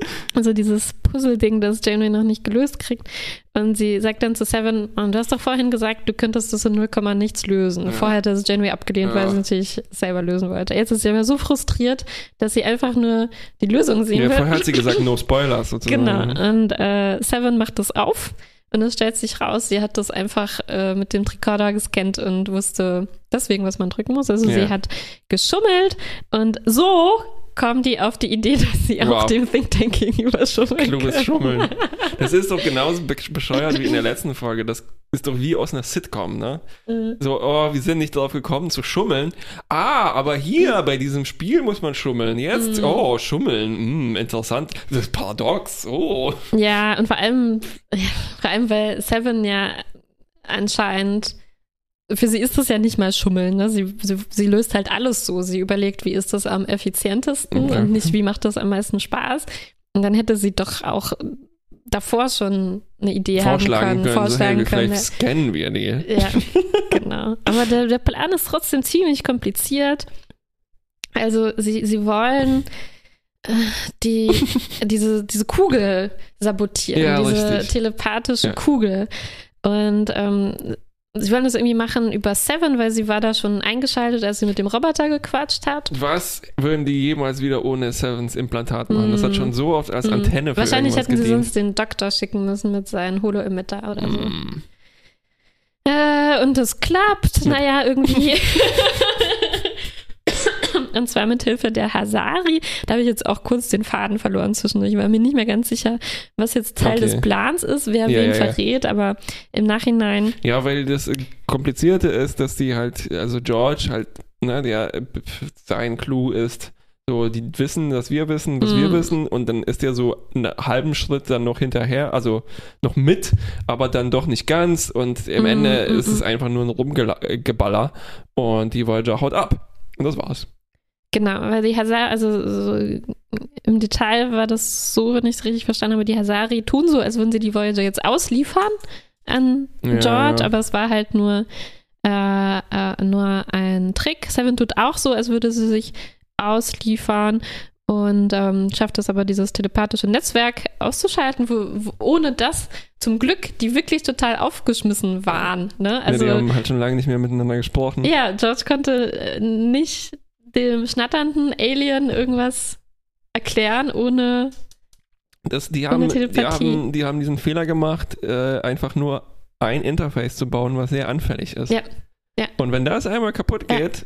Also dieses Puzzle-Ding, das Janeway noch nicht gelöst kriegt. Und sie sagt dann zu Seven, "Und du hast doch vorhin gesagt, du könntest das in 0, nichts lösen. Ja. Vorher hat das Janeway abgelehnt, weil Ja. sie natürlich selber lösen wollte. Jetzt ist sie aber so frustriert, dass sie einfach nur die Lösung sehen Ja, will. vorher hat sie gesagt, no spoilers sozusagen. Genau. Und äh, Seven macht das auf und es stellt sich raus, sie hat das einfach äh, mit dem Tricorder gescannt und wusste deswegen, was man drücken muss. Also Ja. sie hat geschummelt und so kommt die auf die Idee, dass sie Wow. auch dem Think Tank gegenüber schummeln Kluges. Schummeln. Das ist doch genauso be bescheuert wie in der letzten Folge. Das ist doch wie aus einer Sitcom, ne? Mhm. So, oh, wir sind nicht drauf gekommen zu schummeln. Ah, aber hier bei diesem Spiel muss man schummeln. Jetzt, Mhm. oh, schummeln, hm, interessant. Das ist paradox, oh. Ja, und vor allem, vor allem, weil Seven ja anscheinend, für sie ist das ja nicht mal Schummeln, ne? Sie, sie, sie löst halt alles so. Sie überlegt, wie ist das am effizientesten Okay. und nicht, wie macht das am meisten Spaß. Und dann hätte sie doch auch davor schon eine Idee vorschlagen haben können, können, vorschlagen so, hey, können. vielleicht scannen wir die. Ja, genau. Aber der, der Plan ist trotzdem ziemlich kompliziert. Also sie, sie wollen äh, die, diese, diese Kugel sabotieren, Ja, diese richtig. telepathische Ja. Kugel. Und ähm, sie wollen das irgendwie machen über Seven, weil sie war da schon eingeschaltet, als sie mit dem Roboter gequatscht hat. Was würden die jemals wieder ohne Sevens Implantat machen? Das hat Mm. schon so oft als Mm. Antenne für Wahrscheinlich hätten sie gedient. sonst den Doktor schicken müssen mit seinem Holo-Emitter oder so. Mm. Äh, und das klappt, Ja. naja, irgendwie. und zwar mit Hilfe der Hasari. Da habe ich jetzt auch kurz den Faden verloren zwischendurch. Ich war mir nicht mehr ganz sicher, was jetzt Teil Okay. des Plans ist, wer Ja, wen ja, ja. verrät, aber im Nachhinein. Ja, weil das äh, Komplizierte ist, dass die halt, also George halt, ne, der äh, sein Clou ist, so, die wissen, dass wir wissen, was wir Mm. wissen, und dann ist der so einen halben Schritt dann noch hinterher, also noch mit, aber dann doch nicht ganz, und am Mm, Ende mm, ist es mm. einfach nur ein Rumgeballer, und die Voyager haut ab. Und das war's. Genau, weil die Hasari, also so im Detail war das so, wenn ich es richtig verstanden habe, die Hasari tun so, als würden sie die Voyager jetzt ausliefern an Ja, George, ja. aber es war halt nur, äh, äh, nur ein Trick. Seven tut auch so, als würde sie sich ausliefern und ähm, schafft es aber, dieses telepathische Netzwerk auszuschalten, wo, wo, ohne das zum Glück die wirklich total aufgeschmissen waren. Ne? Also, ja, die haben halt schon lange nicht mehr miteinander gesprochen. ja, George konnte äh, nicht dem schnatternden Alien irgendwas erklären, ohne. Das, die, Ohne haben, die, Telepathie. haben, die haben diesen Fehler gemacht, äh, einfach nur ein Interface zu bauen, was sehr anfällig ist. Ja. Ja. Und wenn das einmal kaputt Ja. geht,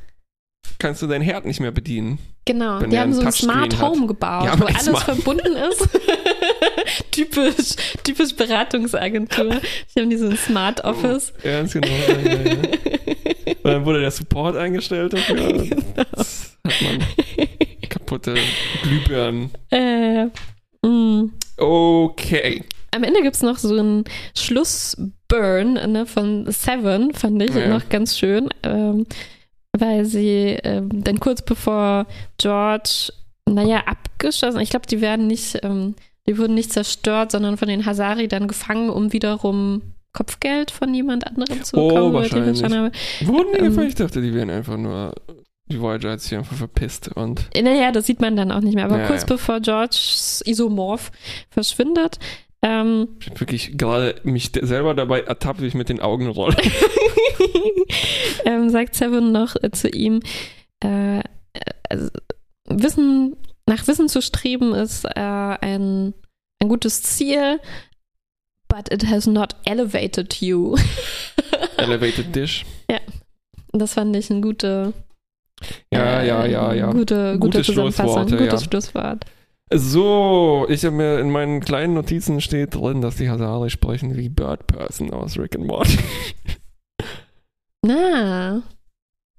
kannst du dein Herd nicht mehr bedienen. Genau, die haben so ein Touchscreen Smart hat. Home gebaut, Die haben wo alles Smart- verbunden ist. typisch, typisch Beratungsagentur. Die haben die so ein Smart Office. Ja, ganz genau. ja, ja, ja. dann wurde der Support eingestellt dafür. Genau. Das hat man kaputte Glühbirnen. Äh, mh. Okay. Am Ende gibt es noch so einen Schlussburn ne, von Seven, fand ich Ja. noch ganz schön, ähm, weil sie ähm, dann kurz bevor George, naja, abgeschossen, ich glaube, die werden nicht, ähm, die wurden nicht zerstört, sondern von den Hasari dann gefangen, um wiederum Kopfgeld von jemand anderem zu Oh, bekommen. weil ich richtig wahrscheinlich. verstanden habe. Wurden die Ähm. gefallen? Ich dachte, die wären einfach nur. Die Voyager hat sich einfach verpisst und. Naja, das sieht man dann auch nicht mehr. Aber Ja, kurz ja. bevor Georges Isomorph verschwindet, ähm, Ich hab wirklich gerade mich selber dabei ertappt, wie ich mit den Augen rolle. ähm, sagt Seven noch äh, zu ihm, äh, äh, also, Wissen, nach Wissen zu streben ist äh, ein, ein gutes Ziel, but it has not elevated you. Elevated Dish. Das fand ich eine gute, Ja, äh, ja, ja, ja. gute, gute Gute Zusammenfassung, Schlussworte, gutes ja. Schlusswort. So, ich habe mir in meinen kleinen Notizen steht drin, dass die Hasari sprechen wie Bird Person aus Rick and Morty. Na,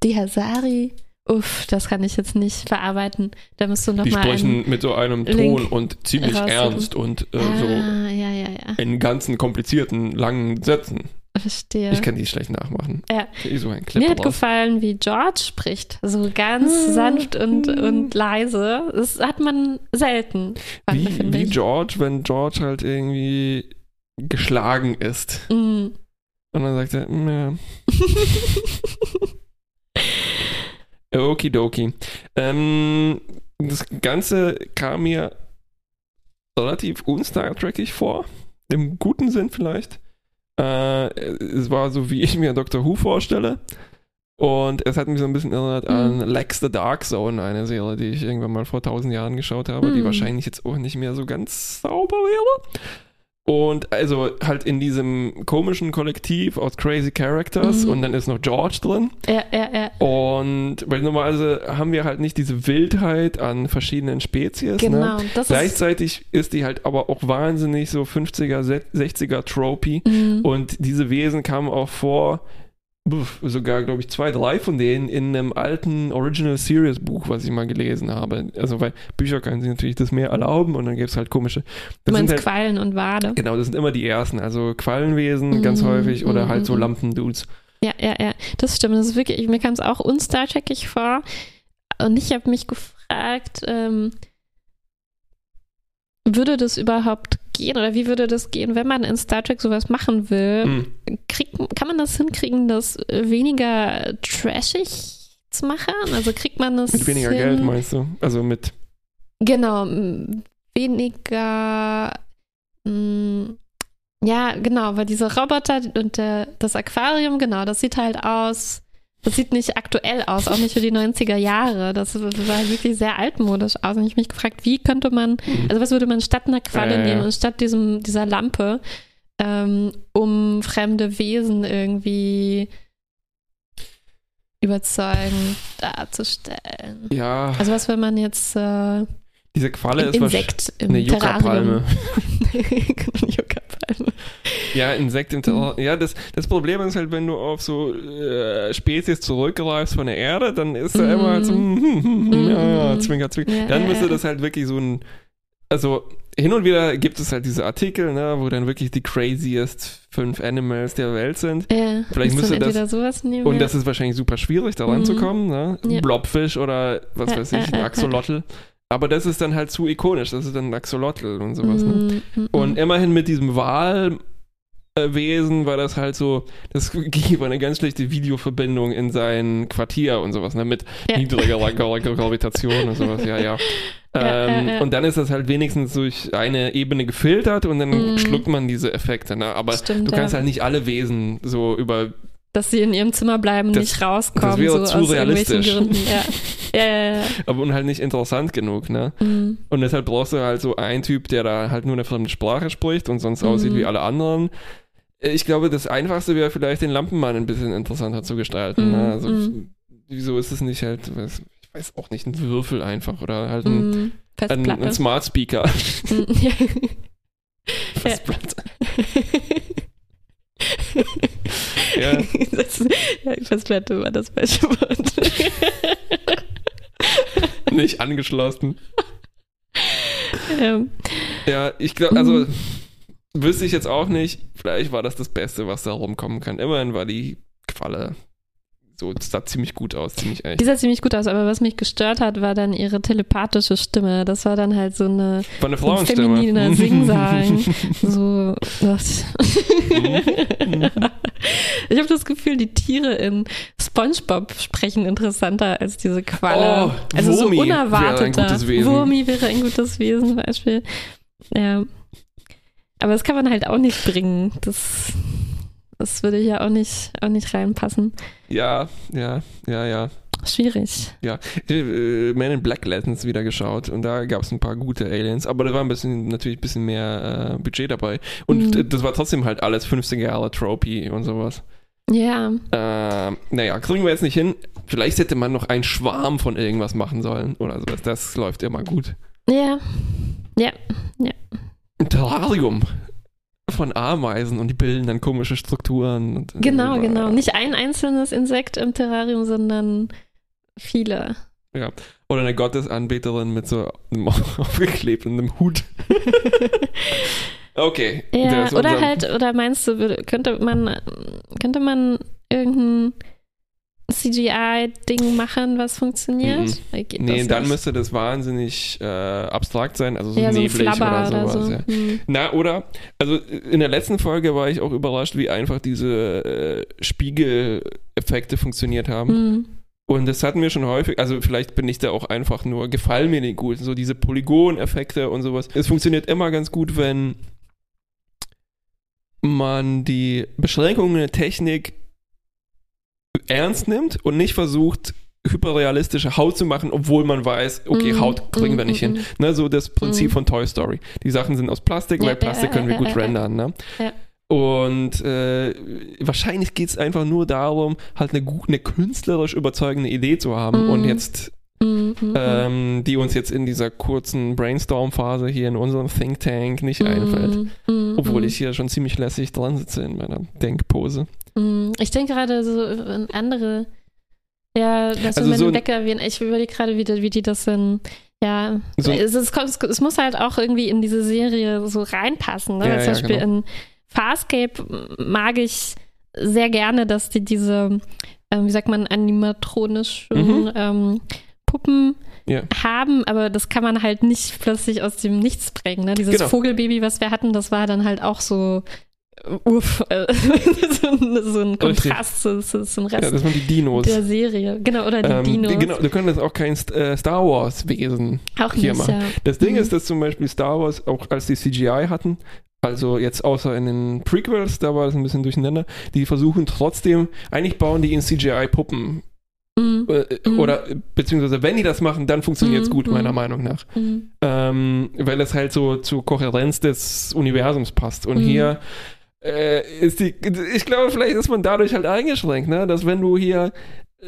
die Hasari. Uff, das kann ich jetzt nicht verarbeiten. Da musst du noch Die mal sprechen mit so einem Link Ton und ziemlich raussuchen. ernst und äh, so Ah, ja, ja, ja. in ganzen komplizierten, langen Sätzen. Verstehe. Ich kann die schlecht nachmachen. Ja. So ein Mir hat gefallen, wie George spricht. So ganz sanft und, und leise. Das hat man selten. Wie, finde wie ich. George, wenn George halt irgendwie geschlagen ist. Mm. Und dann sagt er, "Mm, ja. Okidoki. Ähm, das Ganze kam mir relativ un-Star Trekig vor. Im guten Sinn vielleicht. Äh, es war so, wie ich mir Doctor Who vorstelle. Und es hat mich so ein bisschen erinnert an Mhm. Lex the Dark Zone, eine Serie, die ich irgendwann mal vor tausend Jahren geschaut habe, die Mhm. wahrscheinlich jetzt auch nicht mehr so ganz sauber wäre. Und also halt in diesem komischen Kollektiv aus Crazy Characters Mhm. und dann ist noch George drin. Ja, ja, ja. Und weil normalerweise haben wir halt nicht diese Wildheit an verschiedenen Spezies. Ne? Genau. Das ist, Gleichzeitig ist die halt aber auch wahnsinnig so 50er, se- 60er Tropy. Mm. Und diese Wesen kamen auch vor, sogar glaube ich zwei, drei von denen in einem alten Original Series Buch, was ich mal gelesen habe. Also weil Bücher können sich natürlich das mehr erlauben und dann gibt es halt komische. Du Das sind meinst halt, Quallen und Wade. genau, das sind immer die ersten. Also Quallenwesen ganz Mhm, häufig oder mhm, halt so mhm. Lampendudes. Ja, ja, ja. Das stimmt. Das ist wirklich, mir kam es auch unstar vor. Und ich habe mich gefragt, ähm, würde das überhaupt gehen oder wie würde das gehen, wenn man in Star Trek sowas machen will? Mhm. Krieg, kann man das hinkriegen, das weniger trashig zu machen? Also kriegt man das Mit weniger hin? Geld meinst du? Also mit. Genau, weniger. m, Ja, genau, weil diese Roboter und der, das Aquarium, genau, das sieht halt aus. Das sieht nicht aktuell aus, auch nicht für die 90er Jahre. Das sah wirklich sehr altmodisch aus. Und ich mich gefragt, wie könnte man, also was würde man statt einer Qualle ja. nehmen und statt diesem, dieser Lampe, ähm, um fremde Wesen irgendwie überzeugend darzustellen? Ja, Also was, wenn man jetzt äh, diese Qualle ist. Insekt im Eine Terrarium. Yucca-Palme. Yucca-Palme. Ja, Insekt im Terror. Ja, das, das Problem ist halt, wenn du auf so äh, Spezies zurückgreifst von der Erde, dann ist da Mhm. immer halt so, hm, hm, hm, hm, ja, zwinker, zwinker. Ja, Dann müsste das halt wirklich so ein, also hin und wieder gibt es halt diese Artikel, ne, wo dann wirklich die craziest fünf Animals der Welt sind. Ja, Vielleicht müsste das- sowas nehmen. Und ja. das ist wahrscheinlich super schwierig, da Mhm. ranzukommen, ne? Ja. Blobfisch oder was weiß ich, ein. Axolotl. Aber das ist dann halt zu ikonisch, das ist dann Axolotl und sowas, ne? Mhm, mhm, Und immerhin mit diesem Wahlwesen war das halt so, das ging über eine ganz schlechte Videoverbindung in sein Quartier und sowas, ne? Mit Ja. niedriger Gra- Gra- Gravitation und sowas, ja, ja. Ähm, ja, ja. Und dann ist das halt wenigstens durch eine Ebene gefiltert und dann Mhm. schluckt man diese Effekte, ne? Aber Stimmt, du kannst halt nicht alle Wesen so über Dass sie in ihrem Zimmer bleiben, Das- nicht rauskommen, das wäre so zu aus realistisch. Gründen. Ja. Ja, ja, ja. aber und halt nicht interessant genug, ne? Mhm. Und deshalb brauchst du halt so einen Typ, der da halt nur eine fremde Sprache spricht und sonst Mhm. aussieht wie alle anderen. Ich glaube, das Einfachste wäre vielleicht den Lampenmann ein bisschen interessanter zu gestalten. Mhm, Ne? Also, mhm. wieso ist es nicht halt, ich weiß auch nicht, ein Würfel einfach oder halt ein, Mhm. ein, ein Smart Speaker. Mhm. Festplatte. Ja. Das, ja, Festplatte war das falsche Wort. nicht angeschlossen. ähm, Ja, ich glaube, also wüsste ich jetzt auch nicht. Vielleicht war das das Beste, was da rumkommen kann. Immerhin war die Qualle so, das sah ziemlich gut aus, ziemlich echt. die sah ziemlich gut aus, aber was mich gestört hat, war dann ihre telepathische Stimme. Das war dann halt so eine War eine Frauenstimme. femininer Singsang. So. Was? ich habe das Gefühl, die Tiere in SpongeBob sprechen interessanter als diese Qualle. Oh, also so Wurmi wäre ein unerwarteter. gutes Wesen. Wurmi wäre ein gutes Wesen zum Beispiel. Ja. Aber das kann man halt auch nicht bringen. Das, das würde hier auch nicht, auch nicht reinpassen. Ja, ja, ja, ja. Schwierig. Ja, äh, Man in Black letztens wieder geschaut und da gab es ein paar gute Aliens, aber da war ein bisschen, natürlich ein bisschen mehr äh, Budget dabei. Und Mhm. äh, das war trotzdem halt alles 50er Jahre Tropy und sowas. Ja. Äh, naja, kriegen wir jetzt nicht hin. Vielleicht hätte man noch einen Schwarm von irgendwas machen sollen oder sowas. Das läuft immer gut. Ja. Ja. Ein Terrarium von Ameisen und die bilden dann komische Strukturen. Genau, äh, genau. Nicht ein einzelnes Insekt im Terrarium, sondern viele. Oder eine Gottesanbeterin mit so einem aufgeklebten Hut. Okay. Ja, oder halt, oder meinst du, könnte man, könnte man irgendein CGI-Ding machen, was funktioniert? Geht Nee, dann nicht? müsste das wahnsinnig äh, abstrakt sein, also so ja, so neblig Flabber oder oder, sowas. so. Ja. Hm. Na, oder, also in der letzten Folge war ich auch überrascht, wie einfach diese äh, Spiegeleffekte funktioniert haben. Hm. Und das hatten wir schon häufig, also vielleicht bin ich da auch einfach nur, gefallen mir nicht gut, so diese Polygon-Effekte und sowas. Es funktioniert immer ganz gut, wenn man die Beschränkungen der Technik ernst nimmt und nicht versucht, hyperrealistische Haut zu machen, obwohl man weiß, okay, Mhm. Haut kriegen wir Mhm, nicht hin. mhm. Ne, so das Prinzip Mhm. von Toy Story. Die Sachen sind aus Plastik, Ja, weil Plastik ja, können wir gut rendern. Ne? Ja. Und äh, wahrscheinlich geht es einfach nur darum, halt eine, eine künstlerisch überzeugende Idee zu haben und jetzt, Hm, hm, ähm, die uns jetzt in dieser kurzen Brainstorm-Phase hier in unserem Think Tank nicht hm. einfällt. Hm, hm, Obwohl ich hier schon ziemlich lässig dran sitze in meiner Denkpose. Hm, Ich denke gerade so an andere, ja, das Also also so Wecker erwähnen. Ich überlege gerade, wie, die- wie die das denn, ja, So- es, es, kommt- es muss halt auch irgendwie in diese Serie so reinpassen. Ne? Ja, Zum ja, Beispiel genau. in Farscape mag ich sehr gerne, dass die diese, ähm, wie sagt man, animatronischen Mhm. ähm, Puppen Ja. haben, aber das kann man halt nicht plötzlich aus dem Nichts bringen. Ne? Dieses Genau. Vogelbaby, was wir hatten, das war dann halt auch so äh, uff, äh, so, ein, so ein Kontrast zu, zu, zum Rest Ja, das waren die Dinos. der Serie. Genau, oder die Ähm, Dinos. Genau, du könntest auch kein äh, Star Wars Wesen auch hier nicht, machen. ja. Das Ding Mhm. ist, dass zum Beispiel Star Wars, auch als die CGI hatten, also jetzt außer in den Prequels, da war das ein bisschen durcheinander, die versuchen trotzdem, eigentlich bauen die in CGI Puppen. Mhm. Äh, Mhm. Oder beziehungsweise wenn die das machen, dann funktioniert es Mhm, gut, meiner mhm. Meinung nach. Mhm. Ähm, weil es halt so zur Kohärenz des Universums passt. Und Mhm. hier äh, ist die, ich glaube, vielleicht ist man dadurch halt eingeschränkt, ne? dass wenn du hier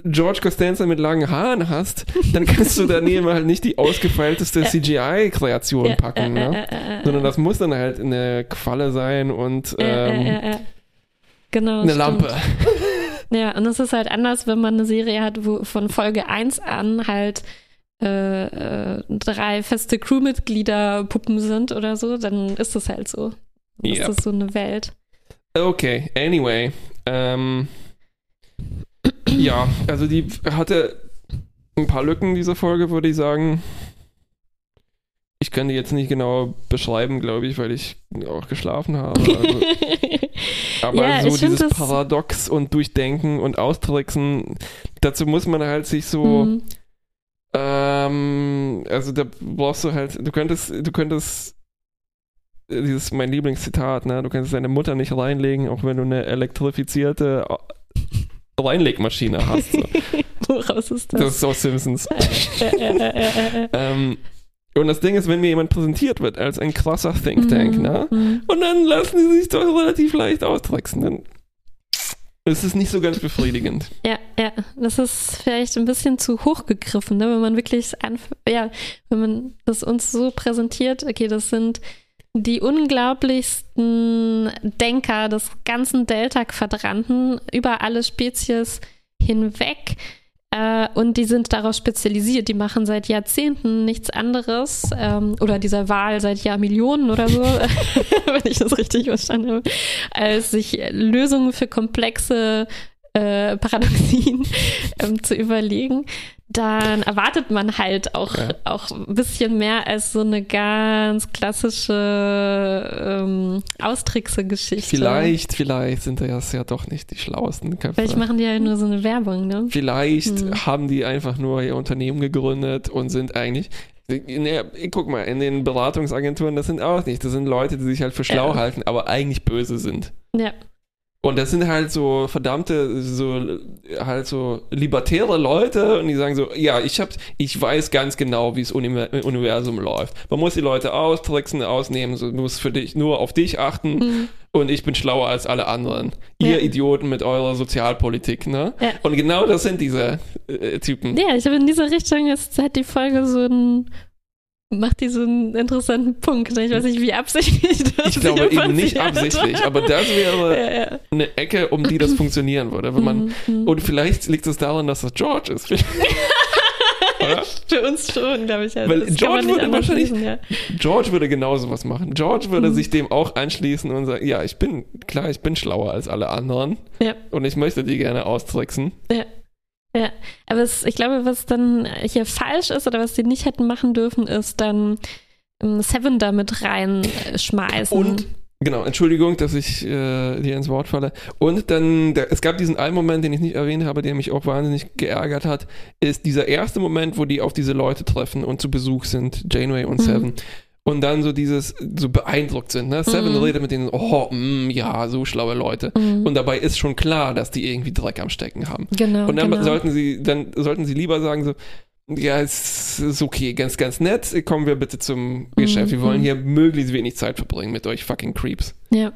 George Costanza mit langen Haaren hast, dann kannst du daneben halt nicht die ausgefeilteste CGI-Kreation packen, äh, ne? äh, äh, äh, sondern das muss dann halt eine Qualle sein und äh, ähm, äh, äh, äh. Genau. eine stimmt. Lampe. Ja, und es ist halt anders, wenn man eine Serie hat, wo von Folge 1 an halt äh, äh, drei feste Crewmitglieder Puppen sind oder so, dann ist es halt so. Yep. Ist das so eine Welt. Okay, anyway. Ähm, ja, also die hatte ein paar Lücken, diese Folge, würde ich sagen. Ich kann die jetzt nicht genau beschreiben, glaube ich, weil ich auch geschlafen habe. Also, aber Ja, so dieses Paradox und Durchdenken und Austricksen, dazu muss man halt sich so, Hm. ähm, also da brauchst du halt, du könntest, du könntest, äh, dieses mein Lieblingszitat, ne, du könntest deine Mutter nicht reinlegen, auch wenn du eine elektrifizierte äh, Reinlegmaschine hast. So. Woraus ist das? Das ist aus Simpsons. äh. Ähm, und das Ding ist, wenn mir jemand präsentiert wird als ein krasser Think Tank, Mhm, ne, mhm. und dann lassen sie sich doch relativ leicht austricksen, dann ist es nicht so ganz befriedigend. Ja, ja, das ist vielleicht ein bisschen zu hoch gegriffen, ne? wenn man wirklich ja, wenn man das uns so präsentiert, okay, das sind die unglaublichsten Denker des ganzen Delta-Quadranten über alle Spezies hinweg. Äh, und die sind darauf spezialisiert. Die machen seit Jahrzehnten nichts anderes ähm, oder dieser Wahl seit Jahrmillionen oder so, wenn ich das richtig verstanden habe, als sich Lösungen für komplexe äh, Paradoxien ähm, zu überlegen, dann erwartet man halt auch, Ja. auch ein bisschen mehr als so eine ganz klassische ähm, Austrickse-Geschichte. Vielleicht, vielleicht sind das ja doch nicht die schlauesten Köpfe. Vielleicht machen die ja nur so eine Werbung, ne? Vielleicht Hm. haben die einfach nur ihr Unternehmen gegründet und sind eigentlich. Ne, guck mal, in den Beratungsagenturen, das sind auch nicht. Das sind Leute, die sich halt für schlau Ja. halten, aber eigentlich böse sind. Ja. Und das sind halt so verdammte, so halt so libertäre Leute und die sagen so, ja, ich hab, ich weiß ganz genau, wie das Univer- Universum läuft. Man muss die Leute austricksen, ausnehmen, so, muss für dich nur auf dich achten Mhm. und ich bin schlauer als alle anderen. Ihr Ja. Idioten mit eurer Sozialpolitik, ne? Ja. Und genau das sind diese äh, Typen. Ja, ich habe in diese Richtung jetzt hat die Folge so einen macht die so einen interessanten Punkt. ne? Ich weiß nicht, wie absichtlich das Ich glaube eben nicht absichtlich, aber das wäre Ja, ja. eine Ecke, um die das funktionieren würde. Wenn man, Mhm, mhm. und vielleicht liegt es daran, dass das George ist. Für uns schon, glaube ich. Also Weil George würde wahrscheinlich- ja. George würde genauso was machen. George würde Mhm. sich dem auch anschließen und sagen, ja, ich bin, klar, ich bin schlauer als alle anderen Ja. und ich möchte die gerne austricksen. Ja. Ja, aber es, ich glaube, was dann hier falsch ist oder was sie nicht hätten machen dürfen, ist dann ähm, Seven da mit reinschmeißen. Und, genau, Entschuldigung, dass ich äh, dir ins Wort falle. Und dann, der, es gab diesen einen Moment, den ich nicht erwähnt habe, der mich auch wahnsinnig geärgert hat, ist dieser erste Moment, wo die auf diese Leute treffen und zu Besuch sind, Janeway und Mhm. Und dann so dieses, so beeindruckt sind. Ne? Seven Mhm. redet mit denen, oh, mm, ja, so schlaue Leute. Mhm. Und dabei ist schon klar, dass die irgendwie Dreck am Stecken haben. genau, Und dann genau. sollten sie, dann sollten sie lieber sagen so, ja, es ist okay, ganz, ganz nett. Kommen wir bitte zum Geschäft. Wir wollen Mhm. hier möglichst wenig Zeit verbringen mit euch fucking Creeps. Ja.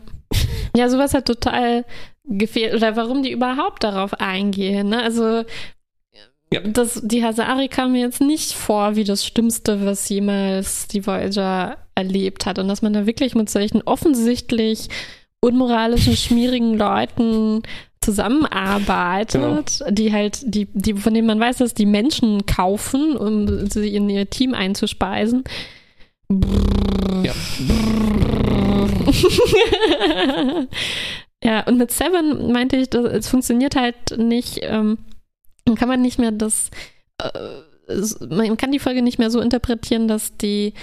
Ja, sowas hat total gefehlt. Oder warum die überhaupt darauf eingehen. Ne? Also, Ja. das, die Hasari kam mir jetzt nicht vor wie das Schlimmste, was jemals die Voyager erlebt hat. Und dass man da wirklich mit solchen offensichtlich unmoralischen, schmierigen Leuten zusammenarbeitet, die halt, die, die, von denen man weiß, dass die Menschen kaufen, um sie in ihr Team einzuspeisen. Ja. ja, und mit Seven meinte ich, das, es funktioniert halt nicht, ähm, dann kann man nicht mehr das, äh, man kann die Folge nicht mehr so interpretieren, dass die,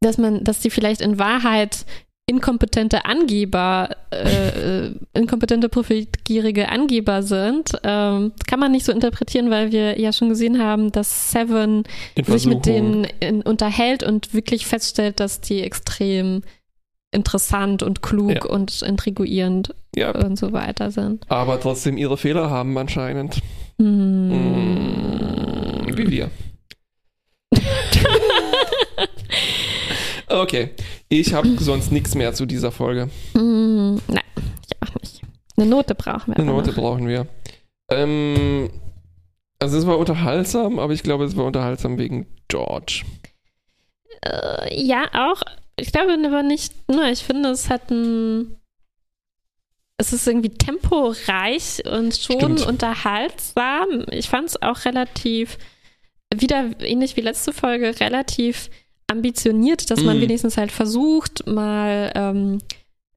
dass man, dass die vielleicht in Wahrheit inkompetente Angeber, äh, äh, inkompetente profitgierige Angeber sind, ähm, kann man nicht so interpretieren, weil wir ja schon gesehen haben, dass Seven sich mit denen in, unterhält und wirklich feststellt, dass die extrem interessant und klug ja. und intriguierend ja. und so weiter sind. Aber trotzdem ihre Fehler haben anscheinend. Hm. Hm, wie wir. okay, ich habe sonst nichts mehr zu dieser Folge. Hm, nein, ich auch nicht. Eine Note brauchen wir. Eine Note noch. brauchen wir. Ähm, also es war unterhaltsam, aber ich glaube, es war unterhaltsam wegen George. Äh, ja, auch ich glaube aber nicht nur, ich finde, es hat ein. Es ist irgendwie temporeich und schon Stimmt. unterhaltsam. Ich fand es auch relativ, wieder ähnlich wie letzte Folge, relativ ambitioniert, dass man mhm. wenigstens halt versucht, mal ähm,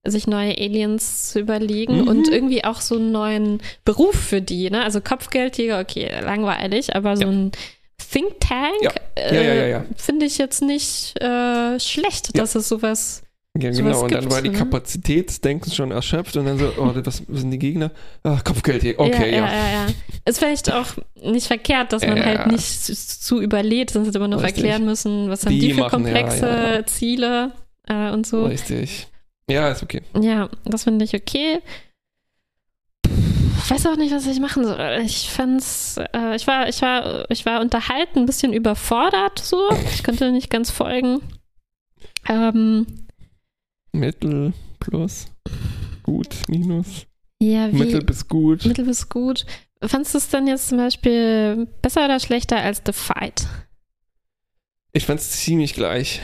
sich neue Aliens zu überlegen mhm. und irgendwie auch so einen neuen Beruf für die. Ne? Also Kopfgeldjäger, okay, langweilig, aber so ja. ein Think Tank ja. Äh, ja, finde ich jetzt nicht äh, schlecht, dass es sowas. Ja, genau. und dann war die? Kapazität schon erschöpft und dann so, oh, was sind die Gegner? Ach, Kopfgeld hier. Okay, ja. Ja, ja, ja. Ist vielleicht auch nicht verkehrt, dass man halt nicht zu überlädt, sonst immer noch Richtig. erklären müssen, was haben die, die für machen, komplexe Ziele äh, und so. Richtig. Ja, ist okay. Ja, das finde ich okay ich weiß auch nicht, was ich machen soll. Ich fand's, äh, ich war, ich war, ich war unterhalten, ein bisschen überfordert so. Ich konnte nicht ganz folgen. Ähm, Mittel, plus, gut, minus. Ja, wie, Mittel bis gut. Mittel bis gut. Fandest du es dann jetzt zum Beispiel besser oder schlechter als The Fight? Ich fand es ziemlich gleich.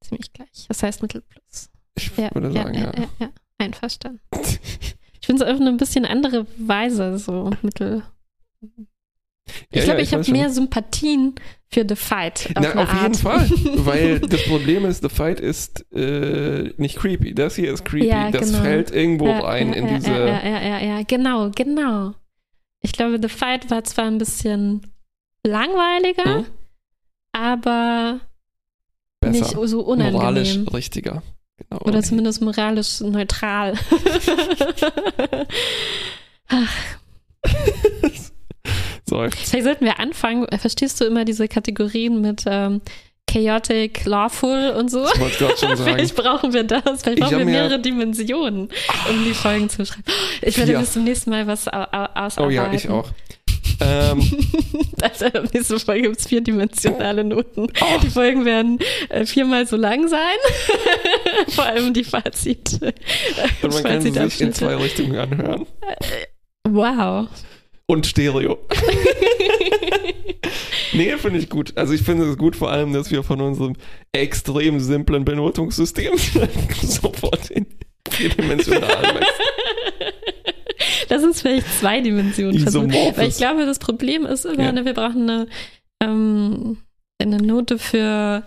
Ziemlich gleich. Das heißt Mittel plus. Ich ja, würde sagen, ja. ja. ja, ja. Einverstanden. Ich finde es auf eine bisschen andere Weise so mittel. Ich ja, glaube, ja, ich, ich habe mehr Sympathien für The Fight. Auf, Na, auf jeden Fall, weil das Problem ist, The Fight ist äh, nicht creepy. Das hier ist creepy. Ja, das genau. fällt irgendwo rein in diese. Ja, ja, ja, ja, genau, genau. Ich glaube, The Fight war zwar ein bisschen langweiliger, hm? aber Besser. nicht so unangenehm. Moralisch richtiger. Genau. Oder zumindest moralisch neutral. so. Vielleicht sollten wir anfangen. Verstehst du immer diese Kategorien mit ähm, chaotic, lawful und so? Ich wollte gerade schon sagen. Vielleicht brauchen wir das. Vielleicht brauchen wir mehrere Dimensionen, um die Folgen zu schreiben. Ich werde bis zum nächsten Mal was ausarbeiten. Oh ja, ich auch. Ähm, also nächsten Folge gibt es vierdimensionale Noten. Oh. Die Folgen werden äh, viermal so lang sein. Vor allem die Fazit. Äh, Und man kann sie sich in zwei Richtungen anhören. Äh, wow. Und Stereo. nee, finde ich gut. Also ich finde es gut vor allem, dass wir von unserem extrem simplen Benotungssystem sofort in vierdimensional wechseln. Das ist vielleicht zwei Dimensionen. Weil ich glaube, das Problem ist immer, ja. ne, wir brauchen eine, ähm, eine Note für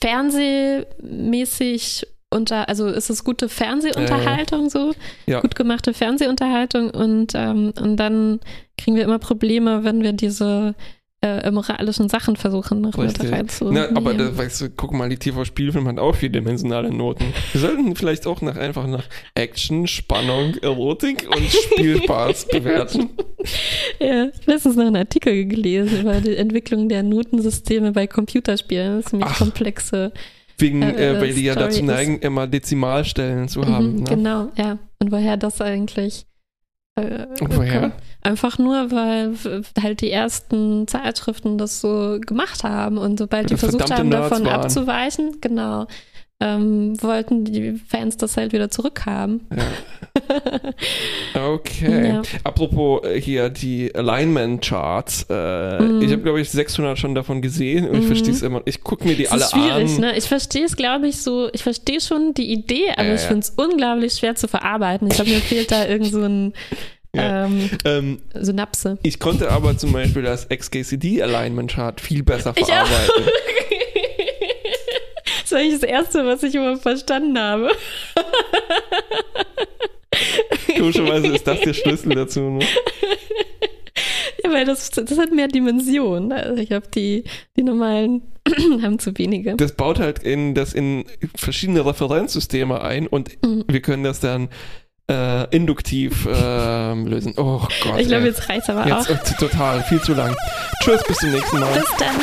fernsehmäßig unter, also ist es gute Fernsehunterhaltung so, ja. gut gemachte Fernsehunterhaltung und, ähm, und dann kriegen wir immer Probleme, wenn wir diese äh, moralischen Sachen versuchen noch Richtig. mit reinzunehmen. aber da, weißt du, guck mal, die TV-Spielfilm hat auch vierdimensionale Noten. Wir sollten vielleicht auch nach, einfach nach Action, Spannung, Erotik und Spielspaß bewerten. Ja, ich habe letztens noch einen Artikel gelesen über die Entwicklung der Notensysteme bei Computerspielen. Das ist ziemlich Ach. komplexe Wegen, äh, äh, weil die ja dazu neigen, ist. immer Dezimalstellen zu haben. Mhm, ne? Genau, ja. Und woher das eigentlich äh, woher? Einfach nur, weil halt die ersten Zeitschriften das so gemacht haben und sobald die versucht haben, Nerds davon waren. abzuweichen, genau, ähm, wollten die Fans das halt wieder zurückhaben. Ja. okay. Ja. Apropos äh, hier die Alignment Charts. Äh, mm. Ich habe, glaube ich, 600 schon davon gesehen und mm. ich mhm. verstehe es immer. Ich gucke mir die das alle ist schwierig, an. Ne? Ich verstehe es, glaube ich, so. Ich verstehe schon die Idee, aber ja, ich finde es unglaublich schwer zu verarbeiten. Ich glaube, mir fehlt da irgend so ein. Ja. Ähm, ähm, Synapse. Ich konnte aber zum Beispiel das XKCD Alignment Chart viel besser verarbeiten. Das war eigentlich das Erste, was ich immer verstanden habe. Komischerweise ist das der Schlüssel dazu. Ne? Ja, weil das, das hat mehr Dimensionen. Also ich habe die, die normalen haben zu wenige. Das baut halt in das in verschiedene Referenzsysteme ein und Mhm. wir können das dann äh, induktiv ähm, lösen. Oh Gott. Ich glaube, jetzt reicht's aber Jetzt auch. äh, total, viel zu lang. Tschüss, bis zum nächsten Mal. Bis dann.